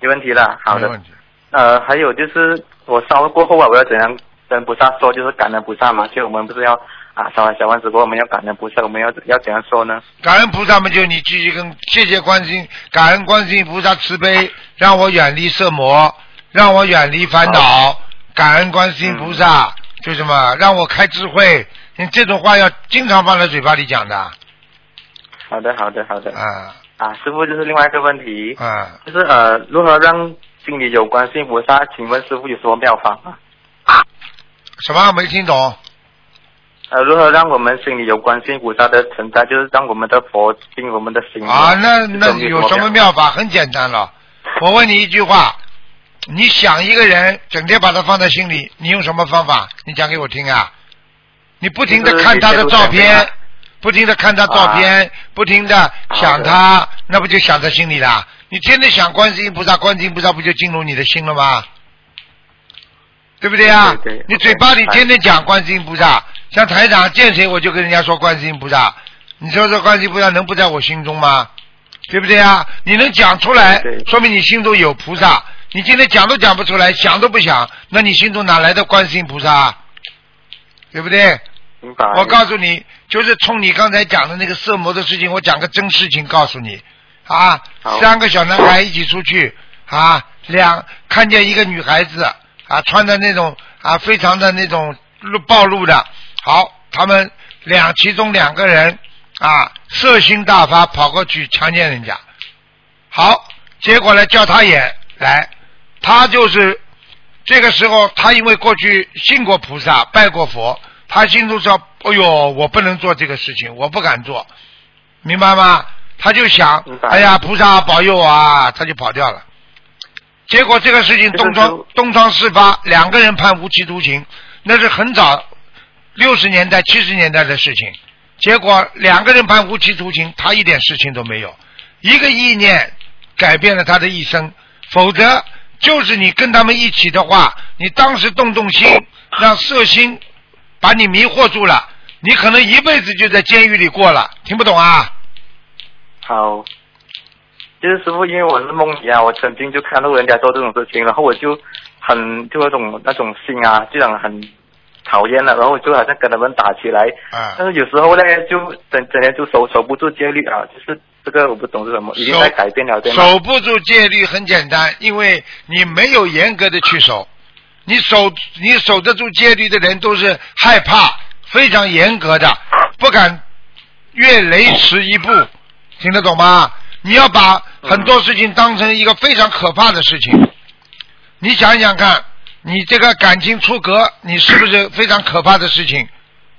没问题了。好的没问题。呃，还有就是我烧了过后啊，我要怎样跟菩萨说？就是感恩菩萨嘛，就我们不是要啊烧完小丸子过后，我们要感恩菩萨，我们要要怎样说呢？感恩菩萨嘛就你继续跟谢谢观世音，感恩观世音菩萨慈悲，让我远离色魔，让我远离烦恼，感恩观世音菩萨，就什么让我开智慧。你这种话要经常放在嘴巴里讲的。好的，好的，好的。啊啊，师傅就是另外一个问题，啊，就是呃，如何让心里有观世音菩萨？请问师傅有什么妙方啊？什么没听懂？呃，如何让我们心里有观世音菩萨的存在？就是让我们的佛进我们的心里啊，那那有什么妙法？很简单了。我问你一句话，你想一个人，整天把他放在心里，你用什么方法？你讲给我听啊！你不停的看他的照片，不停的看他照片，不停的想他，那不就想在心里了？你天天想观世音菩萨，观世音菩萨不就进入你的心了吗？对不对啊？对对你嘴巴里天天讲观世音菩萨，像台长见谁我就跟人家说观世音菩萨，你说这观世音菩萨能不在我心中吗？对不对啊？你能讲出来，说明你心中有菩萨。你今天讲都讲不出来，想都不想，那你心中哪来的观世音菩萨啊？对不对？明白。我告诉你，就是冲你刚才讲的那个色魔的事情，我讲个真事情告诉你啊。三个小男孩一起出去啊，两看见一个女孩子啊，穿的那种啊，非常的那种露暴露的。好，他们两其中两个人啊，色心大发，跑过去强奸人家。好，结果呢，叫他也来，他就是这个时候，他因为过去信过菩萨，拜过佛，他心中说：“哎呦，我不能做这个事情，我不敢做，明白吗？”他就想：“哎呀，菩萨保佑我啊！”他就跑掉了。结果这个事情东窗东窗事发，两个人判无期徒刑，那是很早六十年代、七十年代的事情。结果两个人判无期徒刑，他一点事情都没有。一个意念改变了他的一生，否则就是你跟他们一起的话，你当时动动心，让色心把你迷惑住了，你可能一辈子就在监狱里过了。听不懂啊？好，就是师傅，因为我是梦里啊，我曾经就看到人家做这种事情，然后我就很就那种那种心啊，就想很讨厌了，然后就好像跟他们打起来。啊。但是有时候呢，就整整天就守守不住戒律啊，就是这个我不懂是什么，已经在改变了，对吗？守不住戒律很简单，因为你没有严格的去守。你守你守得住戒律的人都是害怕，非常严格的，不敢越雷池一步，听得懂吗？你要把很多事情当成一个非常可怕的事情。你想想看，你这个感情出格，你是不是非常可怕的事情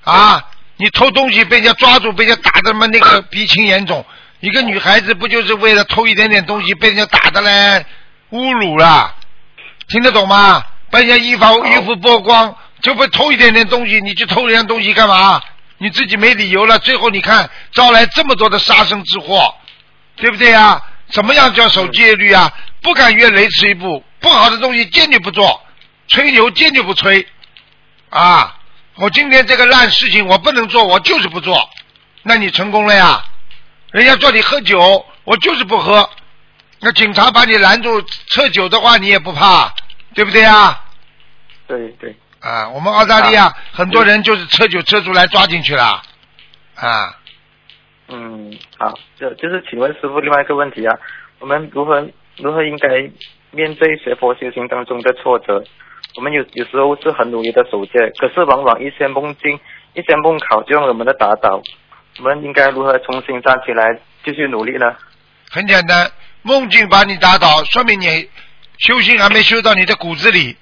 啊？你偷东西被人家抓住，被人家打的嘛那个鼻青眼肿。一个女孩子不就是为了偷一点点东西被人家打的嘞，侮辱了，听得懂吗？把人家衣服衣服剥光，就不偷一点点东西，你去偷人家东西干嘛？你自己没理由了，最后你看招来这么多的杀身之祸，对不对呀？怎么样叫守戒律啊？不敢越雷池一步，不好的东西坚决不做，吹牛坚决不吹，啊！我今天这个烂事情我不能做，我就是不做，那你成功了呀？人家叫你喝酒，我就是不喝。那警察把你拦住测酒的话，你也不怕，对不对啊？对对。啊，我们澳大利亚、很多人就是车酒车出来抓进去了，啊。嗯，好，就就是请问师傅另外一个问题啊，我们如何如何应该面对学佛修行当中的挫折？我们有有时候是很努力的守戒，可是往往一些梦境、一些梦考就让我们的打倒。我们应该如何重新站起来继续努力呢？很简单，梦境把你打倒，说明你修行还没修到你的骨子里。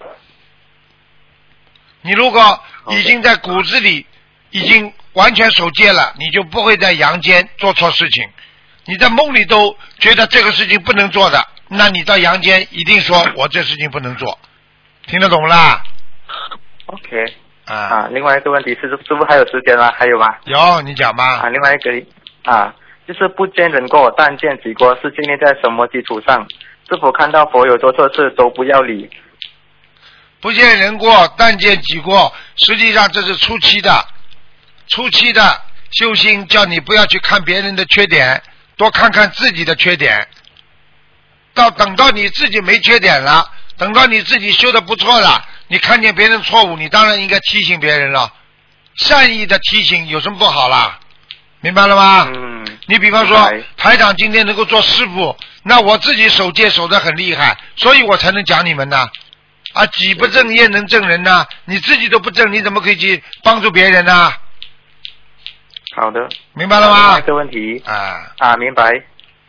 你如果已经在骨子里已经完全守戒了，你就不会在阳间做错事情。你在梦里都觉得这个事情不能做的，那你到阳间一定说我这事情不能做，听得懂啦？OK 啊另外一个问题是，师傅还有时间吗？还有吗？有，你讲吧。啊，另外一个啊，就是不见人过，但见己过，是建立在什么基础上？是否看到佛有做错事都不要理？不见人过，但见己过。实际上这是初期的，初期的修心叫你不要去看别人的缺点，多看看自己的缺点。到等到你自己没缺点了，等到你自己修的不错了，你看见别人错误，你当然应该提醒别人了，善意的提醒有什么不好啦？明白了吗？嗯。你比方说，台长今天能够做师傅，那我自己守戒守得很厉害，所以我才能讲你们呢。啊，己不正焉能正人呢？你自己都不正，你怎么可以去帮助别人呢？好的，明白了吗？另外一个问题啊啊，明白。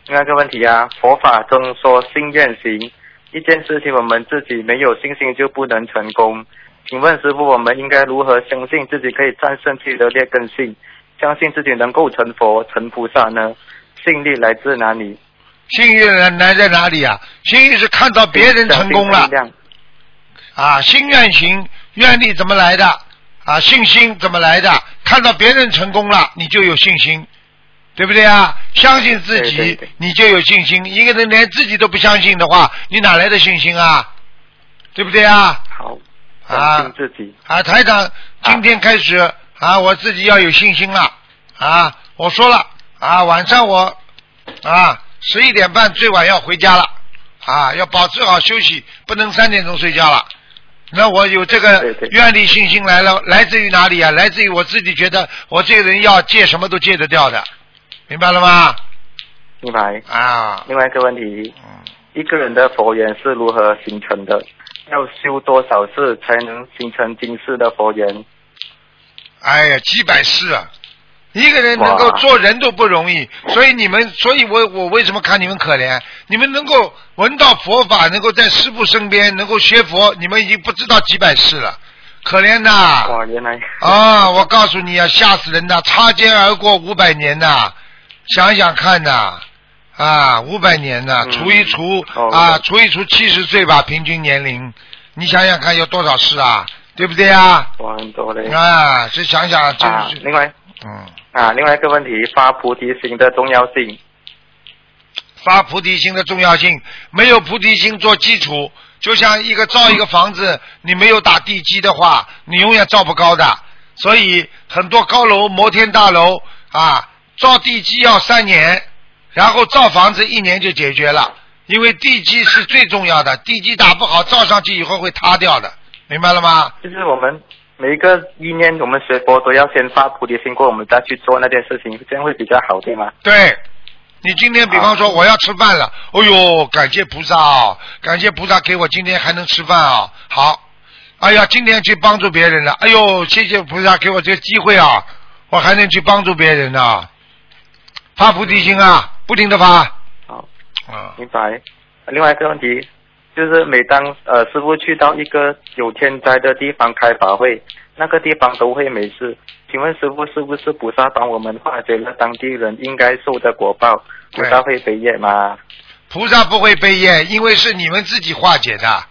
另外一个问题啊，佛法中说信愿行，一件事情我们自己没有信心就不能成功。请问师傅，我们应该如何相信自己可以战胜自己的劣根性，相信自己能够成佛、成菩萨呢？信力来自哪里？幸运来来在哪里啊？幸运是看到别人成功了。啊，心愿行，愿力怎么来的？啊，信心怎么来的？看到别人成功了，你就有信心，对不对啊？相信自己，你就有信心。一个人连自己都不相信的话，你哪来的信心啊？对不对啊？好，啊，信自己。啊，台长，今天开始啊，我自己要有信心了。啊，我说了啊，晚上我啊十一点半最晚要回家了。啊，要保持好休息，不能三点钟睡觉了。那我有这个愿力信心来了，来自于哪里啊？来自于我自己觉得我这个人要戒什么都戒得掉的，明白了吗？明白。啊。另外一个问题，一个人的佛缘是如何形成的？要修多少次才能形成今世的佛缘？哎呀，几百世啊！一个人能够做人都不容易，所以你们，所以我我为什么看你们可怜？你们能够闻到佛法，能够在师父身边，能够学佛，你们已经不知道几百世了，可怜呐！哇，原来啊！我告诉你啊，吓死人呐！擦肩而过五百年呐，想想看呐，啊，五百年呐，除一除啊，除一除七十岁吧，平均年龄，你想想看有多少事啊？对不对啊？哇，很多嘞！啊，这想想就是另外，嗯。啊，另外一个问题，发菩提心的重要性。发菩提心的重要性，没有菩提心做基础，就像一个造一个房子，你没有打地基的话，你永远造不高的。所以很多高楼、摩天大楼啊，造地基要三年，然后造房子一年就解决了，因为地基是最重要的，地基打不好，造上去以后会塌掉的，明白了吗？就是我们。每一个意念，我们学佛都要先发菩提心过，我们再去做那件事情，这样会比较好，对吗？对，你今天比方说我要吃饭了，哎呦，感谢菩萨啊，感谢菩萨给我今天还能吃饭啊，好，哎呀，今天去帮助别人了，哎呦，谢谢菩萨给我这个机会啊，我还能去帮助别人呢，发菩提心啊，不停的发。好，啊，明白。另外一个问题。就是每当呃师傅去到一个有天灾的地方开法会，那个地方都会没事。请问师傅是不是菩萨帮我们化解了当地人应该受的果报？菩萨会背业吗？菩萨不会背业，因为是你们自己化解的，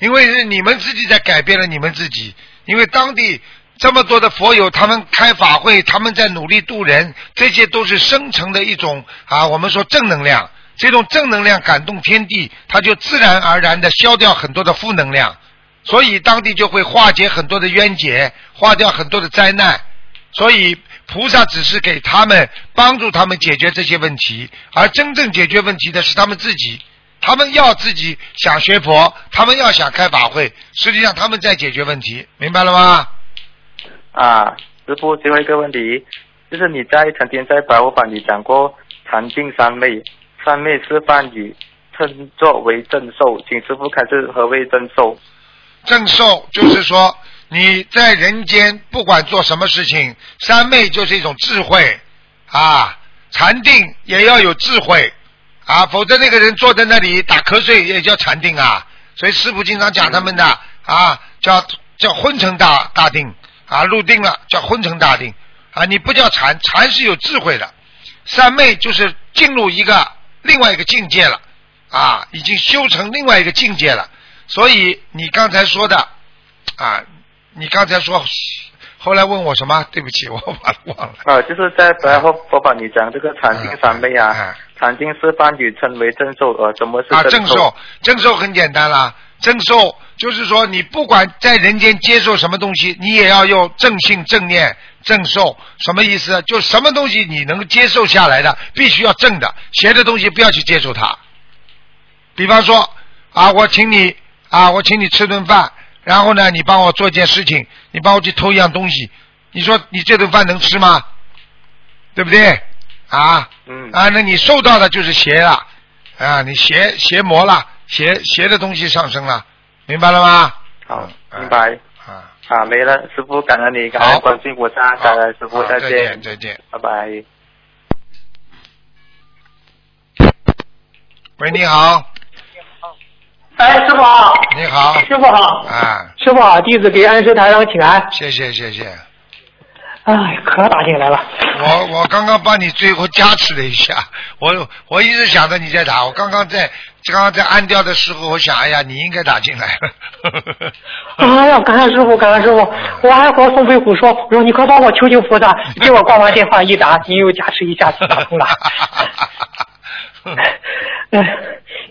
因为是你们自己在改变了你们自己。因为当地这么多的佛友，他们开法会，他们在努力度人，这些都是生成的一种啊，我们说正能量。这种正能量感动天地，它就自然而然的消掉很多的负能量，所以当地就会化解很多的冤结，化掉很多的灾难。所以菩萨只是给他们帮助他们解决这些问题，而真正解决问题的是他们自己。他们要自己想学佛，他们要想开法会，实际上他们在解决问题，明白了吗？啊，师傅，最后一个问题，就是你在曾经在白话版里讲过禅定三昧。三昧是梵语，称作为正受，请师傅开示何谓正受？正受就是说你在人间不管做什么事情，三昧就是一种智慧啊，禅定也要有智慧啊，否则那个人坐在那里打瞌睡也叫禅定啊。所以师傅经常讲他们的啊，叫叫昏沉大大定啊，入定了叫昏沉大定啊，你不叫禅，禅是有智慧的，三昧就是进入一个。另外一个境界了，啊，已经修成另外一个境界了。所以你刚才说的，啊，你刚才说，后来问我什么？对不起，我忘了。啊，就是在白话佛法你讲这个禅定三昧啊，禅定是梵语称为正受，呃，怎么是正受？正受很简单啦，正受就是说你不管在人间接受什么东西，你也要用正性正念。正受什么意思？就什么东西你能接受下来的，必须要正的；邪的东西不要去接受它。比方说啊，我请你啊，我请你吃顿饭，然后呢，你帮我做件事情，你帮我去偷一样东西，你说你这顿饭能吃吗？对不对？啊，嗯啊，那你受到的就是邪了啊，你邪邪魔了，邪邪的东西上升了，明白了吗？好，明白。啊啊，没了，师傅，感恩你，感恩观世音菩萨，感恩师傅，再见见，再见。拜拜。喂，你好，哎，师傅好，你好，师傅好，啊，师傅好，弟子给安师台上请安。谢谢谢谢。哎，可打进来了。我我刚刚帮你最后加持了一下，我我一直想着你在打，我刚刚在刚刚在按掉的时候，我想，哎呀，你应该打进来。哎呀，感恩师傅，感恩师傅，我还和宋飞虎说，我说你快帮我求求菩萨，结果挂完电话一打，你又加持一下子打通了。哎，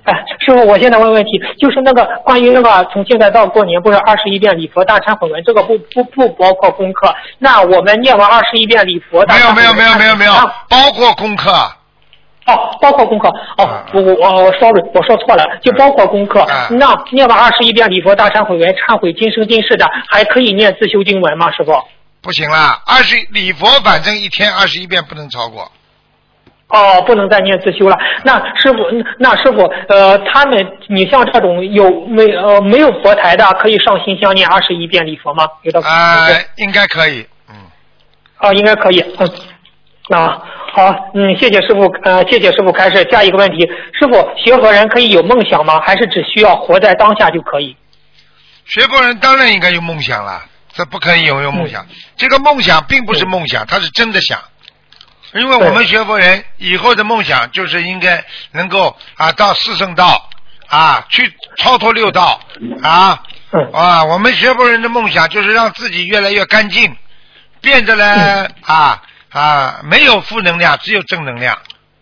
哎，师傅，我现在问问题，就是那个关于那个从现在到过年不是二十一遍礼佛大忏悔文，这个不不不包括功课。那我们念完二十一遍礼佛大忏悔文，没有没有没有没有没有，包括功课。哦，包括功课哦，我我我我 sorry，我说错了，就包括功课。那念完二十一遍礼佛大忏悔文，忏悔今生今世的，还可以念自修经文吗？师傅？不行啦，二十礼佛反正一天二十一遍不能超过。哦，不能再念自修了。那师傅，那师傅，呃，他们，你像这种有没呃没有佛台的，可以上新香念二十一遍礼佛吗？有的啊、应该可以。嗯啊，应该可以。嗯，啊，好，嗯，谢谢师傅，呃，谢谢师傅开始。下一个问题，师傅，学佛人可以有梦想吗？还是只需要活在当下就可以？学佛人当然应该有梦想了，这不可以有有梦想。这个梦想并不是梦想，他是真的想。因为我们学佛人以后的梦想就是应该能够啊到四圣道啊去超脱六道啊啊，我们学佛人的梦想就是让自己越来越干净，变得呢啊啊没有负能量，只有正能量，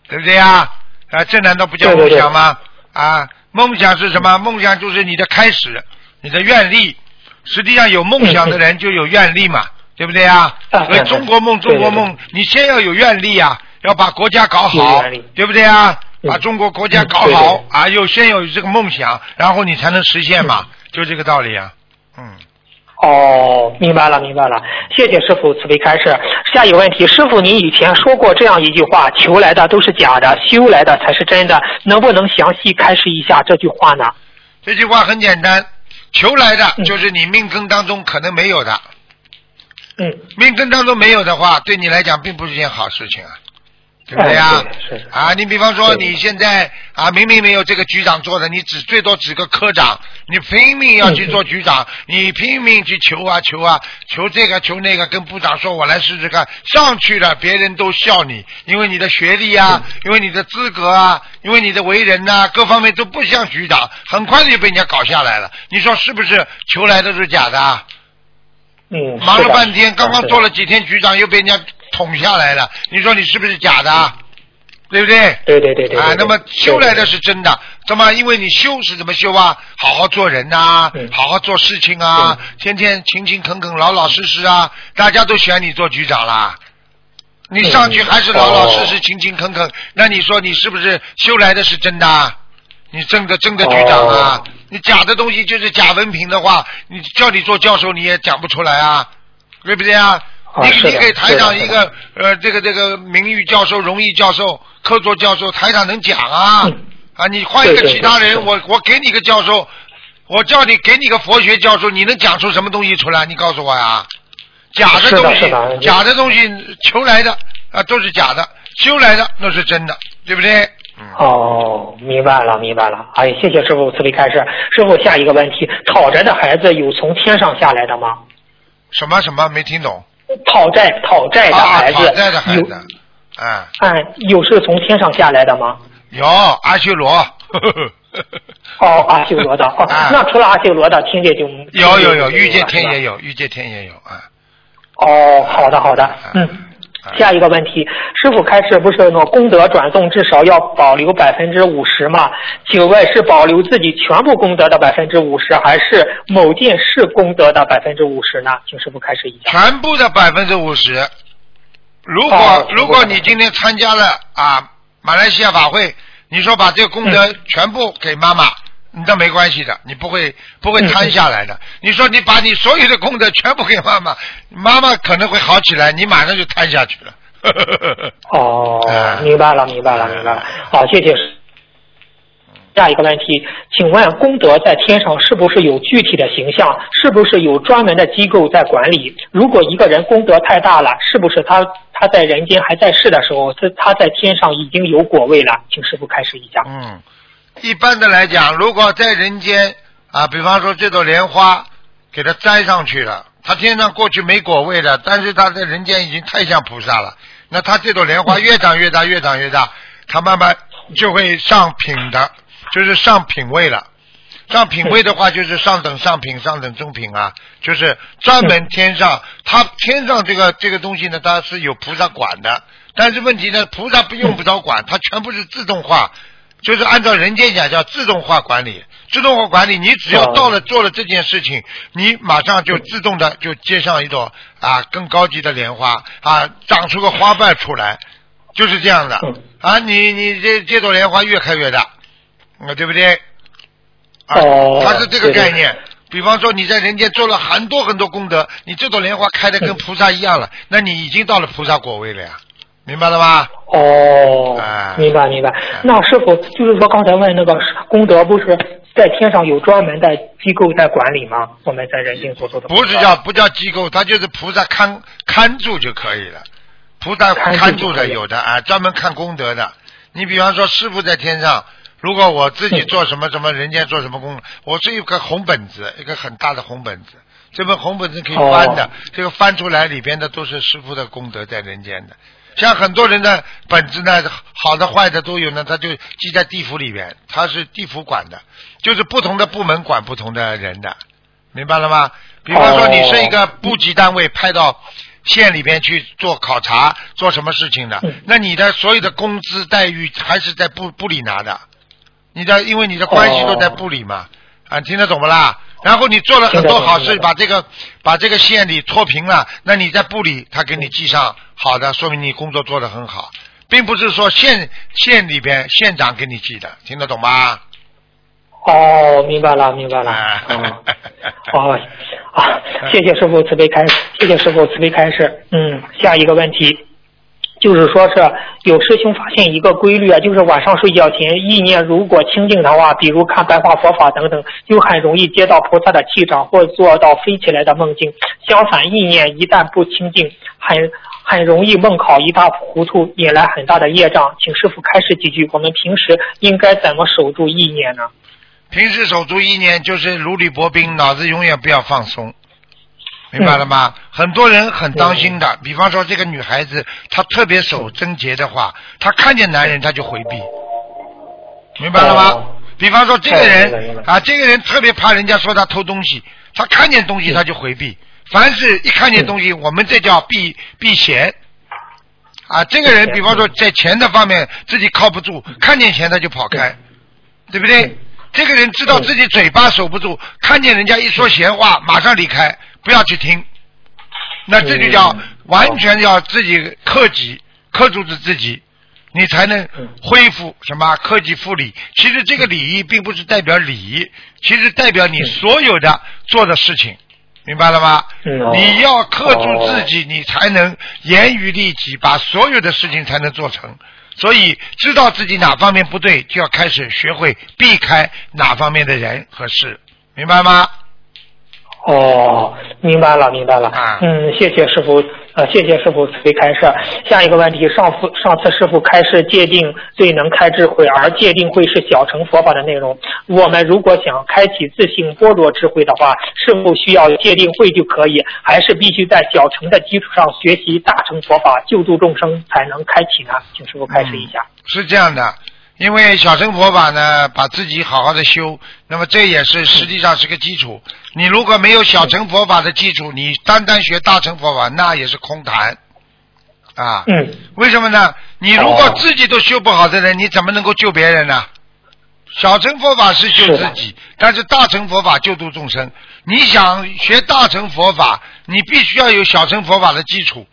对不对呀？啊，这难道不叫梦想吗？啊，梦想是什么？梦想就是你的开始，你的愿力。实际上有梦想的人就有愿力嘛。对不对啊？所以中国梦，中国梦，你先要有愿力啊，要把国家搞好，对不对啊？把中国国家搞好啊，又先有这个梦想，然后你才能实现嘛，就这个道理啊。哦，明白了，明白了，谢谢师傅慈悲开示。下一个问题，师傅您以前说过这样一句话：求来的都是假的，修来的才是真的。能不能详细开示一下这句话呢？这句话很简单，求来的就是你命根当中可能没有的。嗯，命根当中没有的话，对你来讲并不是件好事情啊，对不对呀？啊，你比方说你现在啊，明明没有这个局长做的，你只最多指个科长，你拼命要去做局长，你拼命去求啊求啊，求这个求那个，跟部长说我来试试看，上去了别人都笑你，因为你的学历啊，因为你的资格啊，因为你的为人呐、各方面都不像局长，很快就被人家搞下来了。你说是不是？求来的是假的啊？嗯，忙了半天，刚刚做了几天局长，又被人家捅下来了。你说你是不是假的？对不对？对对对对。啊，那么修来的是真的，怎么？因为你修是怎么修啊？好好做人呐、好好做事情啊，天天勤勤恳恳、老老实实啊，大家都选你做局长啦。你上去还是老老实实、勤勤恳恳，那你说你是不是修来的是真的啊？你真的真的局长啊？你假的东西就是假文凭的话，你叫你做教授你也讲不出来啊，对不对啊？你你给台长一个呃这个这个名誉教授、荣誉教授、客座教授，台长能讲啊？啊，你换一个其他人，我我给你个教授，我叫你给你个佛学教授，你能讲出什么东西出来？你告诉我呀？假的东西假的东西求来的啊都是假的，修来的那是真的，对不对？哦，明白了，明白了。哎，谢谢师傅慈悲开示。师傅，下一个问题：讨债的孩子有从天上下来的吗？什么什么没听懂？讨债讨债的啊，孩子，讨债的孩有子，啊，哎，有是从天上下来的吗？有阿修罗，呵呵呵哦，阿修罗的。哦，那除了阿修罗的，天界就啊有有有，欲界天也有。有，御界天也有啊。哦，好的好的，嗯。下一个问题，师傅开示不是说功德转送至少要保留百分之五十吗？请问是保留自己全部功德的百分之五十，还是某件事功德的百分之五十呢？请师傅开始一下。全部的百分之五十。如果、哦如果你今天参加了啊马来西亚法会，你说把这个功德全部给妈妈，那没关系的，你不会不会瘫下来的。你说你把你所有的功德全部给妈妈，妈妈可能会好起来，你马上就瘫下去了。哦，明白了，明白了，明白了。好，谢谢。下一个问题，请问功德在天上是不是有具体的形象？是不是有专门的机构在管理？如果一个人功德太大了，是不是他他在人间还在世的时候，他他在天上已经有果位了？请师傅开始一下。嗯，一般的来讲，如果在人间啊，比方说这朵莲花给它栽上去了，它天上过去没果位的，但是它在人间已经太像菩萨了。那它这朵莲花越长越大，越长越大，它慢慢就会上品的。就是上品位了，上品位的话就是上等上品、上等中品啊，就是专门天上，它天上这个这个东西呢，它是有菩萨管的，但是问题呢，菩萨不用不着管，它全部是自动化，就是按照人间讲叫自动化管理，自动化管理，你只要到了做了这件事情，你马上就自动的就接上一朵啊更高级的莲花啊，长出个花瓣出来，就是这样的啊，你你这这朵莲花越开越大。啊，对不对？啊，它是这个概念。比方说，你在人间做了很多很多功德，你这朵莲花开的跟菩萨一样了，那你已经到了菩萨果位了呀，明白了吧？哦，明白明白。那师傅就是说，刚才问那个功德，不是在天上有专门的机构在管理吗？我们在人间所做的不是叫不叫机构，它就是菩萨看看住就可以了。菩萨看住的有的啊，专门看功德的。你比方说，师傅在天上。如果我自己做什么什么，人间做什么功，我是一个红本子，一个很大的红本子，这本红本子可以翻的，这个翻出来里边的都是师傅的功德在人间的。像很多人的本子呢，好的坏的都有呢，他就记在地府里边，他是地府管的，就是不同的部门管不同的人的，明白了吗？比方说你是一个部级单位派到县里边去做考察，做什么事情的，那你的所有的工资待遇还是在部部里拿的。你的，因为你的关系都在部里嘛，啊，听得懂不啦？然后你做了很多好事，把这个把这个县里脱贫了，那你在部里他给你记上好的，说明你工作做得很好，并不是说县县里边县长给你记的，听得懂吗？哦，明白了，明白了。哦，啊，谢谢师傅慈悲开示，谢谢师傅慈悲开示。嗯，下一个问题。就是说，是有师兄发现一个规律啊，就是晚上睡觉前意念如果清净的话，比如看白话佛法等等，就很容易接到菩萨的气场，或做到飞起来的梦境。相反，意念一旦不清净，很很容易梦考一塌糊涂，引来很大的业障。请师傅开示几句，我们平时应该怎么守住意念呢？平时守住意念就是如履薄冰，脑子永远不要放松。明白了吗？很多人很当心的，比方说这个女孩子，她特别守贞洁的话，她看见男人她就回避，明白了吗？比方说这个人啊，这个人特别怕人家说他偷东西，他看见东西他就回避，凡是一看见东西，我们这叫避避嫌。啊。这个人比方说在钱的方面自己靠不住，看见钱他就跑开，对。不对？这个人知道自己嘴巴守不住，看见人家一说闲话马上离开。不要去听，那这就叫完全要自己克己，克住自自己，你才能恢复什么克己复礼。其实这个礼仪并不是代表礼仪，其实代表你所有的做的事情，明白了吗？你要克住自己，你才能严于律己，把所有的事情才能做成。所以知道自己哪方面不对，就要开始学会避开哪方面的人和事，明白吗？哦，明白了，明白了。嗯，谢谢师傅，呃，谢谢师傅慈悲开示。下一个问题，上次上次师傅开示界定最能开智慧，而界定会是小乘佛法的内容。我们如果想开启自性般若智慧的话，是否需要界定会就可以，还是必须在小乘的基础上学习大乘佛法，救度众生才能开启呢？请师傅开示一下。是这样的。因为小乘佛法呢，把自己好好的修，那么这也是实际上是个基础。你如果没有小乘佛法的基础，你单单学大乘佛法，那也是空谈啊。嗯。为什么呢？你如果自己都修不好的人，你怎么能够救别人呢？小乘佛法是救自己，但是大乘佛法救度众生。你想学大乘佛法，你必须要有小乘佛法的基础。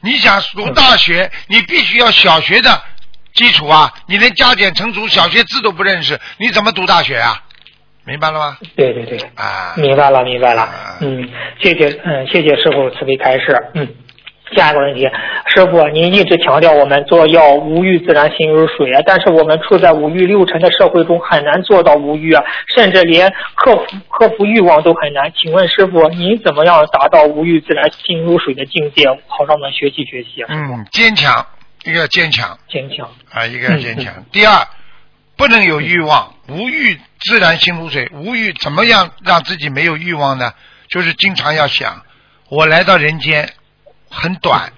你想读大学，你必须要小学的。基础啊，你连加减乘除小学字都不认识，你怎么读大学啊？明白了吗？对对对，啊，明白了明白了，嗯，谢谢嗯谢谢师傅慈悲开示，嗯。下一个问题，师傅，您一直强调我们做药无欲自然心如水啊，但是我们处在五欲六尘的社会中，很难做到无欲啊，甚至连克服克服欲望都很难。请问师傅，您怎么样达到无欲自然心如水的境界，好让我们学习学习啊？嗯，坚强，一个要坚强，坚强啊，一个要坚强。第二，不能有欲望，无欲自然心如水。无欲怎么样让自己没有欲望呢？就是经常要想，我来到人间。很短，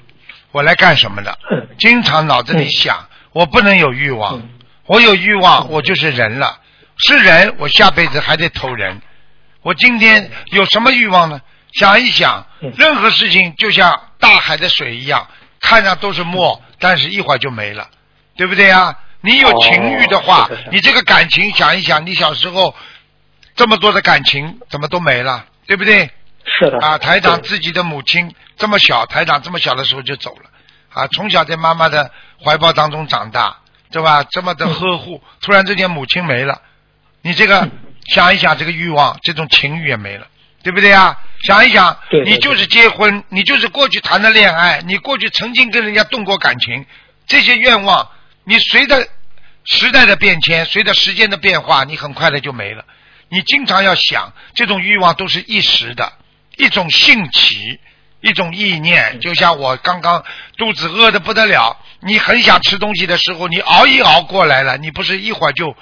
我来干什么的？经常脑子里想，我不能有欲望，我有欲望，我就是人了。是人，我下辈子还得投人。我今天有什么欲望呢？想一想，任何事情就像大海的水一样，看上都是墨，但是一会儿就没了，对不对呀？你有情欲的话，你这个感情想一想，你小时候这么多的感情怎么都没了，对不对？是的。啊，台长自己的母亲。这么小，台长这么小的时候就走了，啊，从小在妈妈的怀抱当中长大，对吧？这么的呵护，突然之间母亲没了，你这个想一想，这个欲望，这种情欲也没了，对不对啊？想一想，你就是结婚，你就是过去谈的恋爱，你过去曾经跟人家动过感情，这些愿望，你随着时代的变迁，随着时间的变化，你很快的就没了。你经常要想，这种欲望都是一时的，一种兴起。一种意念，就像我刚刚肚子饿的不得了，你很想吃东西的时候，你熬一熬过来了，你不是一会儿就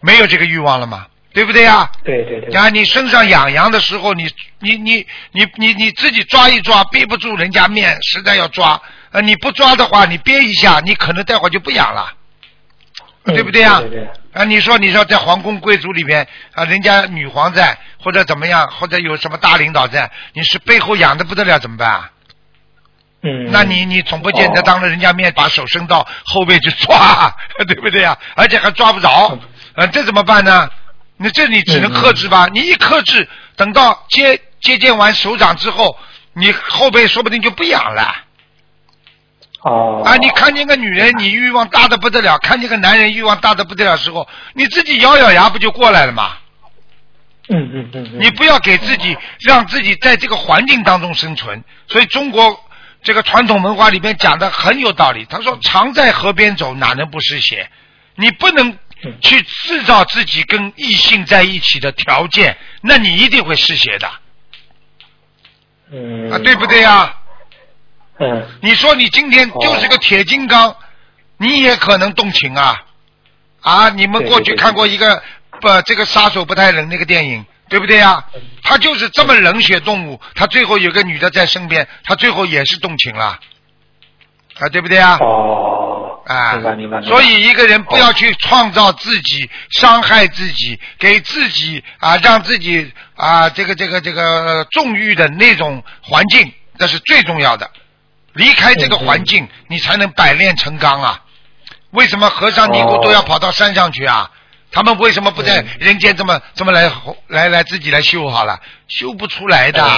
没有这个欲望了吗？对不对呀？对对对。啊，你身上痒痒的时候，你你你你你你自己抓一抓，憋不住人家面，实在要抓，呃，你不抓的话，你憋一下，你可能待会儿就不痒了。对不对呀？啊，你说，你说在皇宫贵族里边啊，人家女皇在，或者怎么样，或者有什么大领导在，你是背后痒的不得了，怎么办？啊嗯。那你你总不见得当着人家面把手伸到后背去抓，对不对呀？而且还抓不着，啊，这怎么办呢？那这你只能克制吧。你一克制，等到接接见完首长之后，你后背说不定就不痒了。哦，啊！你看见个女人，你欲望大的不得了；看见个男人，欲望大的不得了时候，你自己咬咬牙不就过来了吗？嗯嗯嗯。你不要给自己让自己在这个环境当中生存。所以中国这个传统文化里面讲的很有道理。他说：“常在河边走，哪能不湿鞋？”你不能去制造自己跟异性在一起的条件，那你一定会失血的。嗯。啊，对不对呀？嗯，你说你今天就是个铁金刚，你也可能动情啊啊！你们过去看过一个不这个杀手不太冷那个电影，对不对呀？他就是这么冷血动物，他最后有个女的在身边，他最后也是动情了啊，对不对啊？哦，啊，明白明白。所以一个人不要去创造自己，伤害自己，给自己啊，让自己啊，这个这个这个纵欲的那种环境，那是最重要的。离开这个环境，你才能百炼成钢啊！为什么和尚尼姑都要跑到山上去啊？他们为什么不在人间这么这么来来来自己来修好了？修不出来的。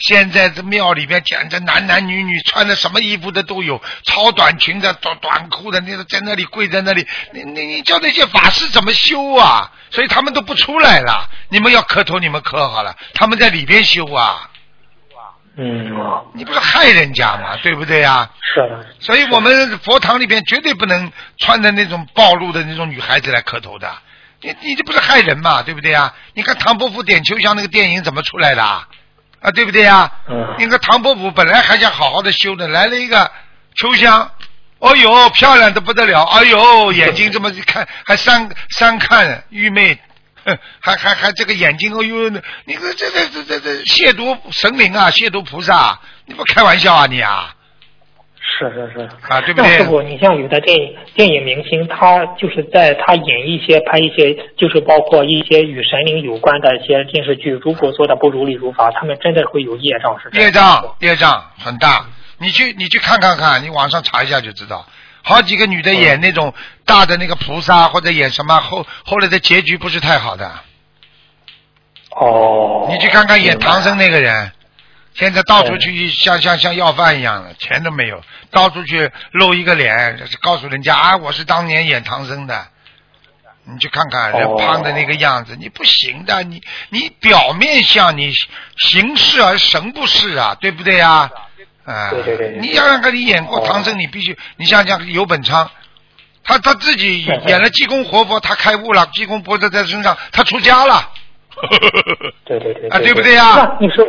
现在这庙里面简直男男女女穿的什么衣服的都有，超短裙的、短短裤的，那个在那里跪在那里，你你你叫那些法师怎么修啊？所以他们都不出来了。你们要磕头，你们磕好了，他们在里边修啊。嗯，你不是害人家嘛？对不对呀？是的。所以我们佛堂里边绝对不能穿的那种暴露的那种女孩子来磕头的。你你这不是害人嘛？对不对呀？你看唐伯虎点秋香那个电影怎么出来的啊？啊，对不对呀？嗯。那个唐伯虎本来还想好好的修的，来了一个秋香，哦呦，漂亮的不得了，哎呦，眼睛这么一看还三三看愚昧。还还还这个眼睛哦呦，你这这这这这这亵渎神灵啊，亵渎菩萨，你不开玩笑啊你啊？是是是啊，对不对？师傅，你像有的电影电影明星，他就是在他演一些拍一些，就是包括一些与神灵有关的一些电视剧，如果做的不如理如法，他们真的会有业障，是业障业障很大。你去你去看看看，你网上查一下就知道。好几个女的演那种大的那个菩萨，或者演什么后后来的结局不是太好的。哦。你去看看演唐僧那个人，现在到处去像像像要饭一样的，钱都没有，到处去露一个脸，告诉人家啊，我是当年演唐僧的。你去看看人哦胖的那个样子，你不行的，你你表面像你形似而神不是啊，对不对呀？啊，对对对对你想想看，你演过哦唐僧，你必须，你想想游本昌，他他自己 演了济公活佛，他开悟了，济公脖子在身上，他出家了。对对对啊对不对呀那你说，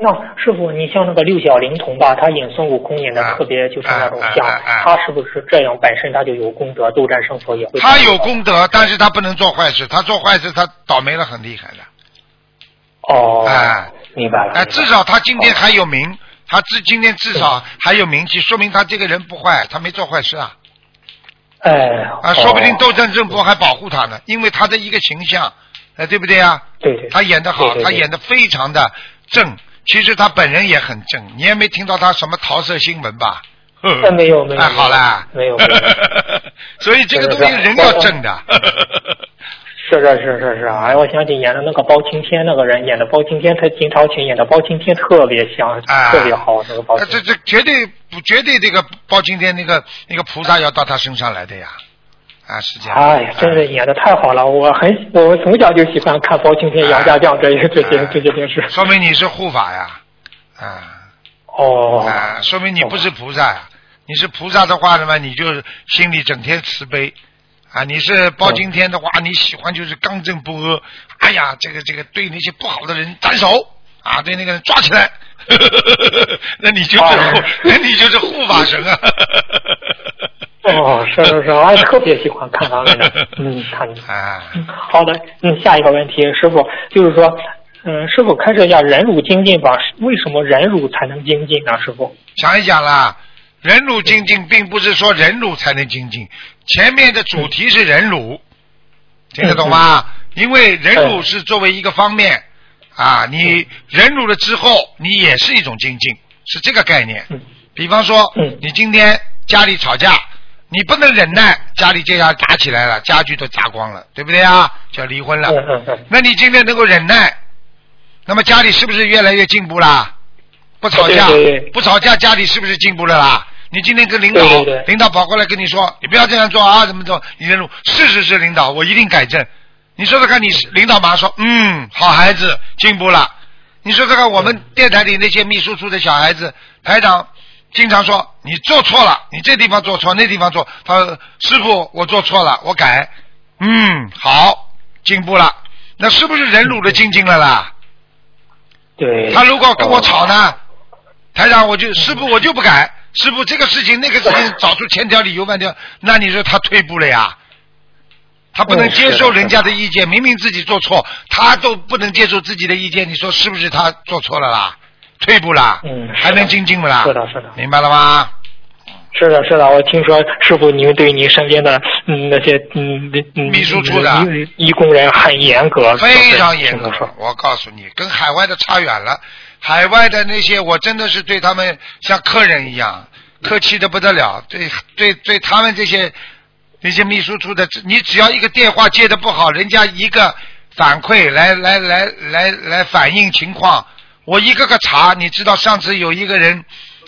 那师傅，你像那个六小龄童吧，他演孙悟空演的特别就是那种像，他是不是这样本身他就有功德，斗战胜佛也会？他有功德，但是他不能做坏事，他做坏事他倒霉了很厉害的。哦，哎，明白了。哎，至少他今天还有名，他至今天至少还有名气，说明他这个人不坏，他没做坏事啊。哎，啊，说不定斗战胜佛还保护他呢，因为他的一个形象，哎，对不对啊？对对。他演的好，他演的非常的正，其实他本人也很正，你也没听到他什么桃色新闻吧？哎没有没有哎，好啦，没有没有 所以这个东西人要正的。是是是是是，哎，我想起演的那个包青天那个人演的包青天，他金朝琴演的包青天特别像，啊特别好那个包青这这绝对不绝对这个包青天那个那个菩萨要到他身上来的呀，啊是这样。哎呀，真是演的太好了！我很我从小就喜欢看包青天、杨家将这些这些这些电视。说明你是护法呀，啊哦，啊，说明你不是菩萨呀。你是菩萨的话那么，你就心里整天慈悲啊。你是包青天的话，你喜欢就是刚正不阿。哎呀，这个这个对那些不好的人斩首啊，对那个人抓起来，那你就是护，那你就是护法神啊。哦，是是是，我也特别喜欢看他们的，嗯，看。啊，好的，嗯，下一个问题，师傅就是说，嗯，师傅开设一下忍辱精进吧？为什么忍辱才能精进呢？师傅？想一想啦，忍辱精进并不是说忍辱才能精进，前面的主题是忍辱，听得懂吗？因为忍辱是作为一个方面啊，你忍辱了之后，你也是一种精进，是这个概念。比方说，你今天家里吵架，你不能忍耐，家里就要打起来了，家具都砸光了，对不对啊？就要离婚了。那你今天能够忍耐，那么家里是不是越来越进步啦？不吵架不吵架，家里是不是进步了啦？你今天跟领导，对对对领导跑过来跟你说，你不要这样做啊，怎么做？你忍辱，是是是，领导，我一定改正。你说说看，你领导马上说，嗯，好孩子，进步了。你说说看，我们电台里那些秘书处的小孩子，台长经常说你做错了，你这地方做错，那地方做。他说师傅，我做错了，我改。嗯，好，进步了。那是不是忍辱的精进了啦？对。他如果跟我吵呢，台长我就师傅我就不改，师傅这个事情那个事情 找出千条理由万条，那你说他退步了呀？他不能嗯接受人家的意见，明明自己做错，他都不能接受自己的意见，你说是不是他做错了啦？退步啦？嗯，还能精进不啦？是的，是的。明白了吗？是的，是的，我听说师傅您对您身边的嗯那些嗯嗯秘书处的义义工人很严格，非常严格。我告诉你，跟海外的差远了。海外的那些，我真的是对他们像客人一样，客气的不得了。对对对，他们这些那些秘书处的，你只要一个电话接的不好，人家一个反馈来来来来来反映情况，我一个个查。你知道上次有一个人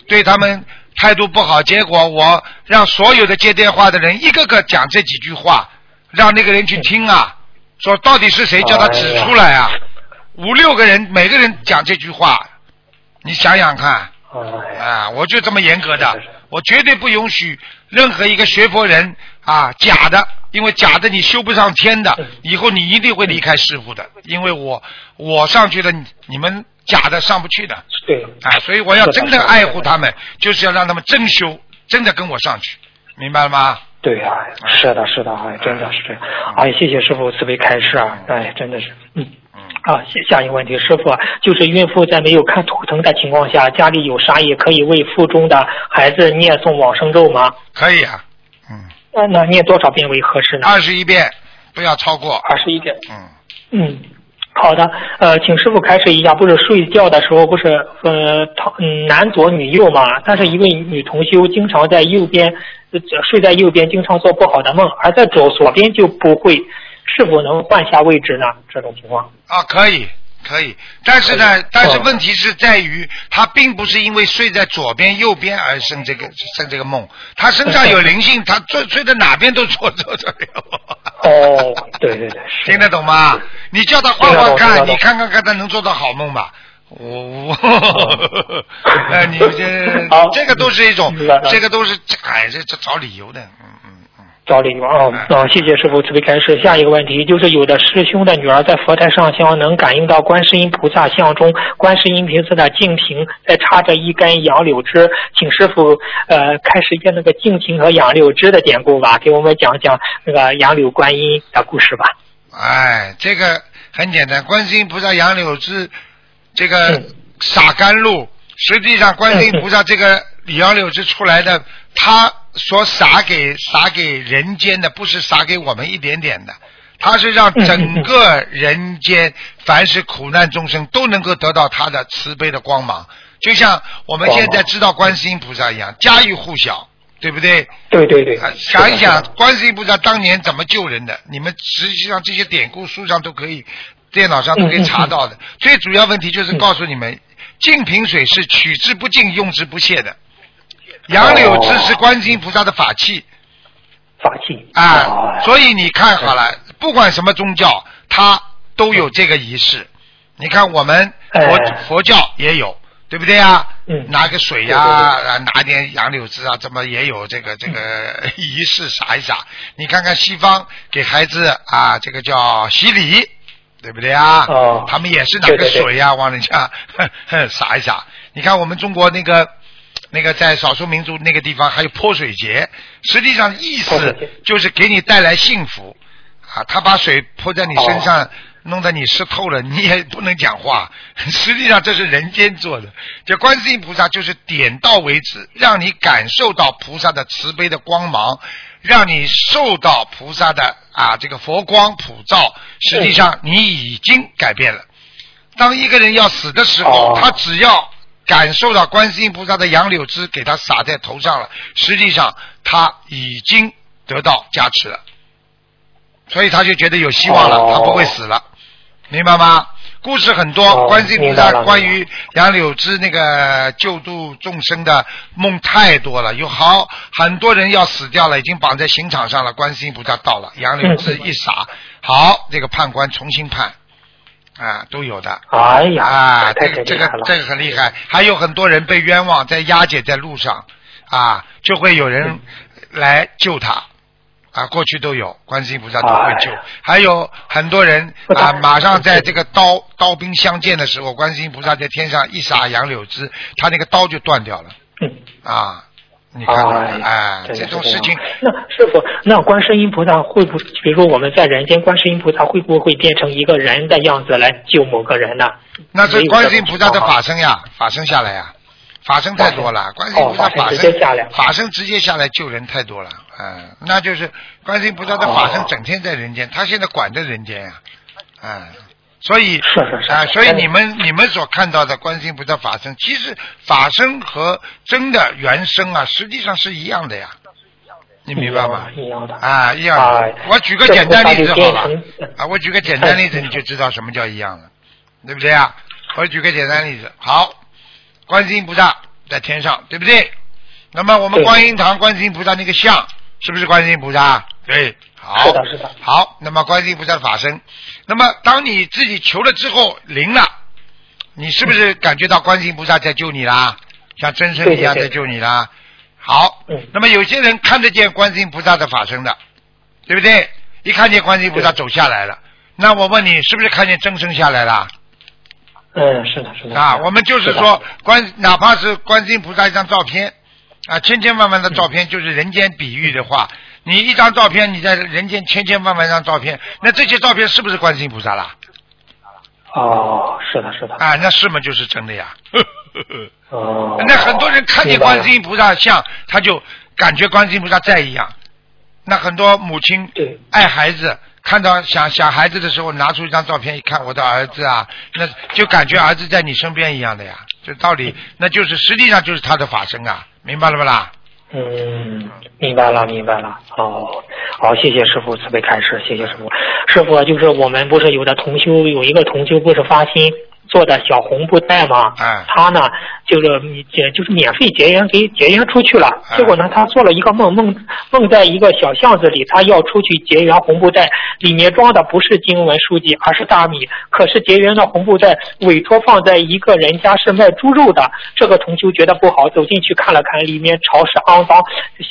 对他们态度不好，结果我让所有的接电话的人一个个讲这几句话，让那个人去听啊，说到底是谁叫他指出来啊？五六个人，每个人讲这句话，你想想看，啊，我就这么严格的，我绝对不允许任何一个学佛人啊假的，因为假的你修不上天的，以后你一定会离开师傅的，因为我我上去了，你你们假的上不去的，对，啊，所以我要真正爱护他们，就是要让他们真修，真的跟我上去，明白了吗？对啊，是的，是的，哎，真的是这样。哎，谢谢师傅慈悲开示啊，哎，真的是，嗯。啊，下下一个问题，师傅啊，就是孕妇在没有看图腾的情况下，家里有啥也，可以为腹中的孩子念诵往生咒吗？可以啊，那那念多少遍为合适呢？二十一遍，不要超过。二十一遍。嗯。嗯，好的，呃，请师傅开始一下，不是睡觉的时候不是呃，男左女右嘛？但是一位女同修经常在右边，呃睡在右边，经常做不好的梦，而在左左边就不会，是否能换下位置呢？这种情况。啊，可以，可以，但是呢，但是问题是在于，他并不是因为睡在左边、右边而生这个生这个梦，他身上有灵性，他睡睡在哪边都做做得了。哦，对对对，听得懂吗？你叫他换换看，你看看看他能做到好梦吧。我，哎，你这这个都是一种，这个都是哎，这这找理由的，嗯。找理由啊啊！谢谢师傅慈悲开示。下一个问题就是，有的师兄的女儿在佛台上香，能感应到观世音菩萨像中观世音菩萨的净瓶在插着一根杨柳枝，请师傅呃开始一个那个净瓶和杨柳枝的典故吧，给我们讲讲那个杨柳观音的故事吧。哎，这个很简单，观世音菩萨杨柳枝。这个洒甘露，实际上观世音菩萨这个杨柳枝出来的，他所撒给撒给人间的，不是撒给我们一点点的，他是让整个人间凡是苦难众生都能够得到他的慈悲的光芒，就像我们现在知道观世音菩萨一样，家喻户晓，对不对？对对对。想一想，观世音菩萨当年怎么救人的？你们实际上这些典故书上都可以。电脑上都可以查到的，最主要问题就是告诉你们，净瓶水是取之不尽、用之不竭的。杨柳枝是观世音菩萨的法器，法器啊，所以你看好了，不管什么宗教，它都有这个仪式。你看我们佛佛教也有，对不对啊？拿个水呀，拿点杨柳枝啊，怎么也有这个这个仪式撒一撒。你看看西方给孩子啊，这个叫洗礼。对不对啊？哦，他们也是拿个水呀，往人家 撒一撒。你看我们中国那个那个在少数民族那个地方还有泼水节，实际上意思就是给你带来幸福啊。他把水泼在你身上，弄得你湿透了，你也不能讲话。实际上这是人间做的，这观世音菩萨就是点到为止，让你感受到菩萨的慈悲的光芒。让你受到菩萨的啊这个佛光普照，实际上你已经改变了。当一个人要死的时候，他只要感受到观世音菩萨的杨柳枝给他洒在头上了，实际上他已经得到加持了，所以他就觉得有希望了，他不会死了，明白吗？故事很多，观世音菩萨关于杨柳枝那个救度众生的梦太多了，有好很多人要死掉了，已经绑在刑场上了。观世音菩萨到了，杨柳枝一撒，好，这个判官重新判，啊，都有的。哎呀，啊，这个这个这个很厉害，还有很多人被冤枉，在押解在路上，啊，就会有人来救他。啊，过去都有，观世音菩萨都会救，还有很多人啊，马上在这个刀刀兵相见的时候，观世音菩萨在天上一撒杨柳枝，他那个刀就断掉了。嗯。啊，你看，哎，这种事情。那师傅，那观世音菩萨会不，比如说我们在人间，观世音菩萨会不会变成一个人的样子来救某个人呢？那是观世音菩萨的法身呀，法身下来呀。法身太多了，观世音菩萨法身下来法身直接下来救人太多了，嗯，那就是观世音菩萨的法身整天在人间，他现在管着人间呀，嗯，所以啊，所以你们你们所看到的观世音菩萨法身，其实法身和真的原身啊，实际上是一样的呀，你明白吗？一样的啊，一样的。我举个简单例子好了，啊，我举个简单例子你就知道什么叫一样了，对不对啊？我举个简单例子，好。观世音菩萨在天上，对不对？那么我们观音堂观世音菩萨那个像，是不是观世音菩萨？对，好，是的，是的。好，那么观世音菩萨的法身，那么当你自己求了之后灵了，你是不是感觉到观世音菩萨在救你啦？像真身一样在救你啦？好，那么有些人看得见观世音菩萨的法身的，对不对？一看见观世音菩萨走下来了，那我问你，是不是看见真身下来了？嗯，是的，是的。啊，我们就是说，观哪怕是观世音菩萨一张照片，啊，千千万万的照片，就是人间比喻的话，你一张照片，你在人间千千万万张照片，那这些照片是不是观世音菩萨啦？哦，是的，是的。啊，那是吗？就是真的呀。哦。那很多人看见观世音菩萨像，他就感觉观世音菩萨在一样。那很多母亲爱孩子。看到想想孩子的时候，拿出一张照片一看，我的儿子啊，那就感觉儿子在你身边一样的呀。这道理，那就是实际上就是他的法身啊，明白了不啦？嗯，明白了，明白了。好，好，谢谢师傅慈悲开示，谢谢师傅。师傅就是我们不是有的同修有一个同修不是发心做的小红布袋嘛，哎。他呢就是结就是免费结缘给结缘出去了，哎。结果呢他做了一个梦梦梦在一个小巷子里，他要出去结缘红布袋，里面装的不是经文书籍，而是大米，可是结缘的红布袋委托放在一个人家是卖猪肉的，这个同修觉得不好，走进去看了看，里面潮湿肮脏，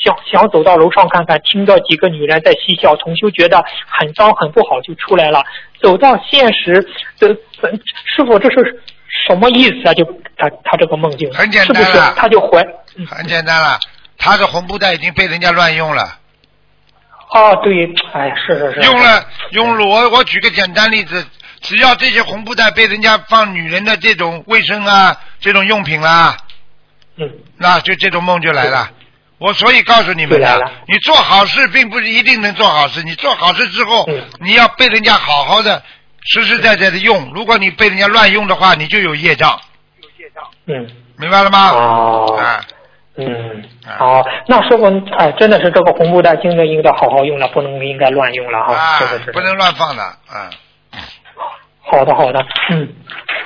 想想走到楼上看看，听到几个女人在嬉笑，同修觉得很脏很不好，就出来了。走到现实，这这师傅这是什么意思啊？就他他这个梦境。很简是不是？单他就怀很简单了，他的红布袋已经被人家乱用了。哦对，哎是是是。用了用了，我我举个简单例子，只要这些红布袋被人家放女人的这种卫生啊，这种用品啦，嗯，那就这种梦就来了。我所以告诉你们你做好事并不是一定能做好事，你做好事之后，嗯你要被人家好好的、实实在在的用。如果你被人家乱用的话，你就有业障，有业障嗯明白了吗？哦啊，嗯好，那师傅哎真的是这个红布袋真的应该好好用了，不能应该乱用了哈，不能乱放的，啊。好的，好的，嗯，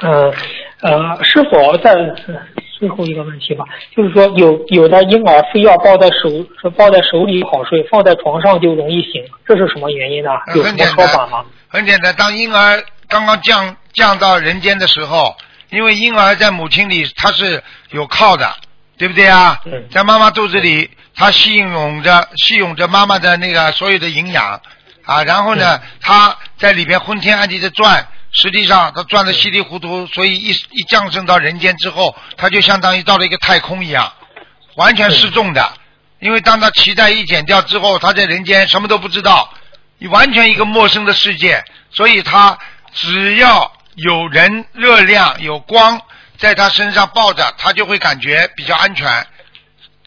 呃，呃，是否在呃最后一个问题吧？就是说有有的婴儿非要抱在手，是抱在手里好睡，放在床上就容易醒，这是什么原因呢？呃有什么很简单说法吗？很简单，当婴儿刚刚降降到人间的时候，因为婴儿在母亲里他是有靠的，对不对啊？嗯在妈妈肚子里，他吸引着吸引着妈妈的那个所有的营养啊，然后呢，他在里边昏天暗地的转。实际上，他转的稀里糊涂，所以一一降生到人间之后，他就相当于到了一个太空一样，完全失重的。因为当他脐带一剪掉之后，他在人间什么都不知道，完全一个陌生的世界，所以他只要有人、热量、有光在他身上抱着，他就会感觉比较安全。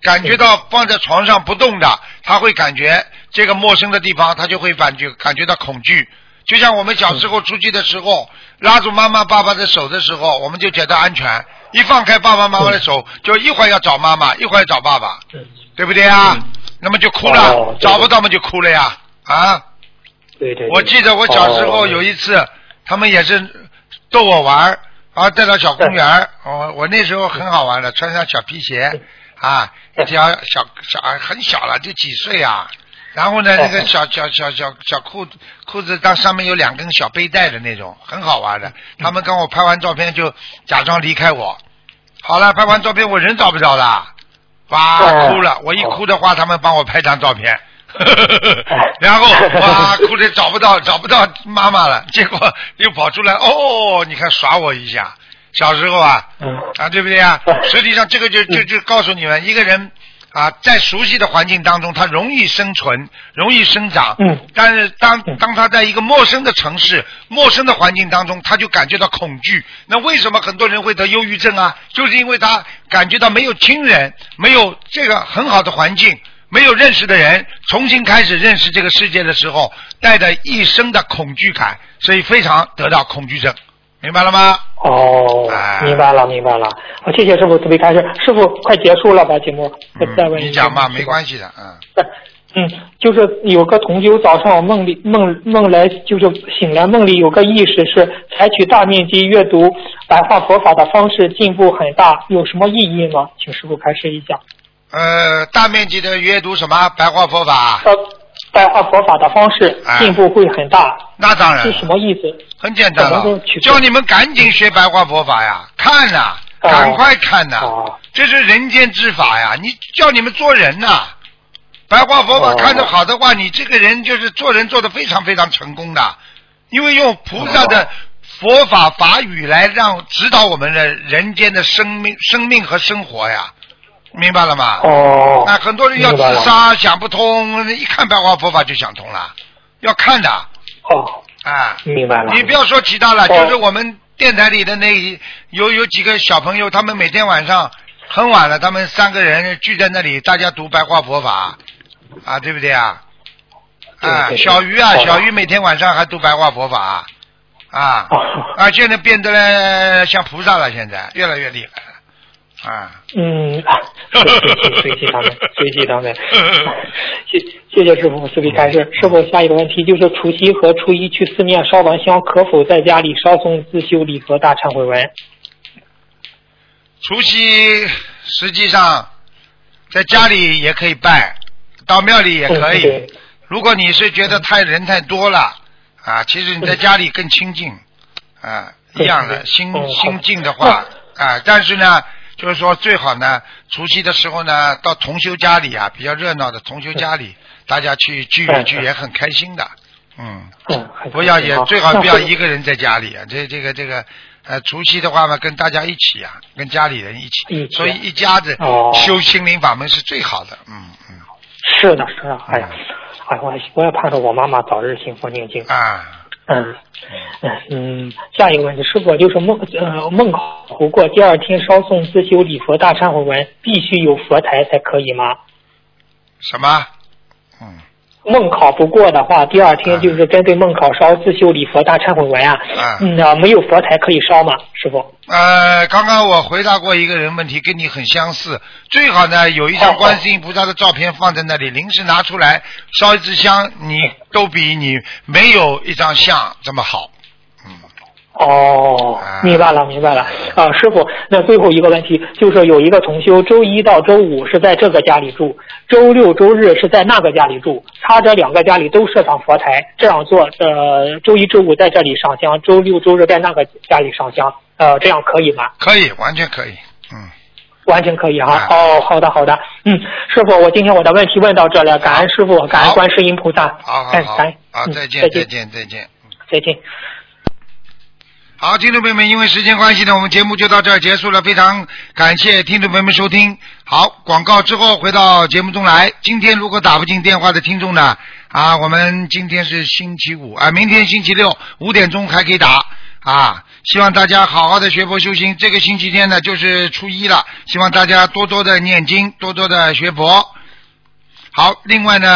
感觉到放在床上不动的，他会感觉这个陌生的地方，他就会感觉感觉到恐惧。就像我们小时候出去的时候，拉住妈妈、爸爸的手的时候，我们就觉得安全。一放开爸爸妈妈的手，就一会儿要找妈妈，一会儿找爸爸，对。不对啊？那么就哭了，哦找不到嘛就哭了呀，啊！对对对。我记得我小时候哦有一次，他们也是逗我玩儿，然后带到小公园儿，我我那时候很好玩的，穿上小皮鞋啊，一条小小很小了，就几岁啊。然后呢，那个小小小小小裤裤子当上面有两根小背带的那种，很好玩的。他们跟我拍完照片就假装离开我，好了，拍完照片我人找不着了，哇哦哭了。我一哭的话，他们帮我拍张照片。然后哇，哭的找不到找不到妈妈了，结果又跑出来，哦，你看耍我一下，小时候啊，嗯啊，对不对啊？实际上这个就就就告诉你们，一个人啊，在熟悉的环境当中，他容易生存，容易生长。嗯。但是当当他在一个陌生的城市、陌生的环境当中，他就感觉到恐惧。那为什么很多人会得忧郁症啊？就是因为他感觉到没有亲人，没有这个很好的环境。没有认识的人，重新开始认识这个世界的时候，带着一生的恐惧感，所以非常得到恐惧症，明白了吗？哦，明白了，明白了。好，谢谢师傅慈悲开示。师傅快结束了吧节目？再再问你讲吧，没关系的，嗯。嗯，就是有个同修早上梦里梦梦来，就是醒来梦里有个意识是采取大面积阅读白话佛法的方式，进步很大，有什么意义吗？请师傅开示一下。呃，大面积的阅读什么白话佛法？呃，白话佛法的方式哎。进步会很大，那当然。是什么意思？很简单了。叫你们赶紧学白话佛法呀，看呐、哦。赶快看呐、这是人间之法呀！你叫你们做人呐、白话佛法哦。看得好的话，你这个人就是做人做得非常非常成功的，因为用菩萨的佛法法语来让指导我们的人间的生命、生命和生活呀，明白了吗？哦。那很多人要自杀想不通，一看白话佛法就想通了，要看的。哦，啊，明白了。你不要说其他了，哦。就是我们电台里的那一有有几个小朋友，他们每天晚上很晚了，他们三个人聚在那里，大家读白话佛法，啊，对不对啊？啊，对对小鱼啊，小鱼每天晚上还读白话佛法，啊，啊，现在变得了像菩萨了，现在越来越厉害了，啊，嗯，随喜他们，随喜他们。谢谢谢师傅，慈悲开示。师傅，下一个问题就是除夕和初一去寺庙烧完香，可否在家里烧诵自修礼佛大忏悔文？除夕实际上在家里也可以拜，到庙里也可以。嗯如果你是觉得太人太多了啊，其实你在家里更清静啊，一样的心嗯心静的话啊，但是呢，就是说最好呢，除夕的时候呢，到同修家里啊，比较热闹的同修家里，大家去聚一聚也很开心的，嗯，嗯，不要也最好不要一个人在家里啊，这这个这个呃，除夕的话嘛，跟大家一起啊，跟家里人一起，所以一家子哦。修心灵法门是最好的，嗯嗯。是的，是的，哎呀，哎，我也我也盼着我妈妈早日信佛念经。啊，嗯嗯，下一个问题，师傅就是梦呃梦苦过，第二天稍送自修礼佛大忏悔文，必须有佛台才可以吗？什么？嗯梦考不过的话，第二天就是针对梦考烧自修礼佛大忏悔文啊，啊嗯啊，没有佛台可以烧吗？师傅？呃，刚刚我回答过一个人问题，跟你很相似。最好呢，有一张观世音菩萨的照片放在那里，临时拿出来烧一支香，你都比你没有一张像这么好。哦，明白了，明白了。啊，师傅，那最后一个问题就是有一个同修，周一到周五是在这个家里住，周六周日是在那个家里住，他这两个家里都设上佛台，这样做，呃，周一周五在这里上香，周六周日在那个家里上香，呃，这样可以吗？可以，完全可以。嗯完全可以啊哈。哦，好的好的，嗯，师傅，我今天我的问题问到这了，感恩师傅，感恩观世音菩萨，好好好哎感恩，好，嗯再见，再见再见，再见。再见。好，听众朋友们，因为时间关系呢，我们节目就到这儿结束了。非常感谢听众朋友们收听。好，广告之后回到节目中来。今天如果打不进电话的听众呢，啊，我们今天是星期五啊，明天星期六五点钟还可以打啊。希望大家好好的学佛修心。这个星期天呢，就是初一了，希望大家多多的念经，多多的学佛。好，另外呢。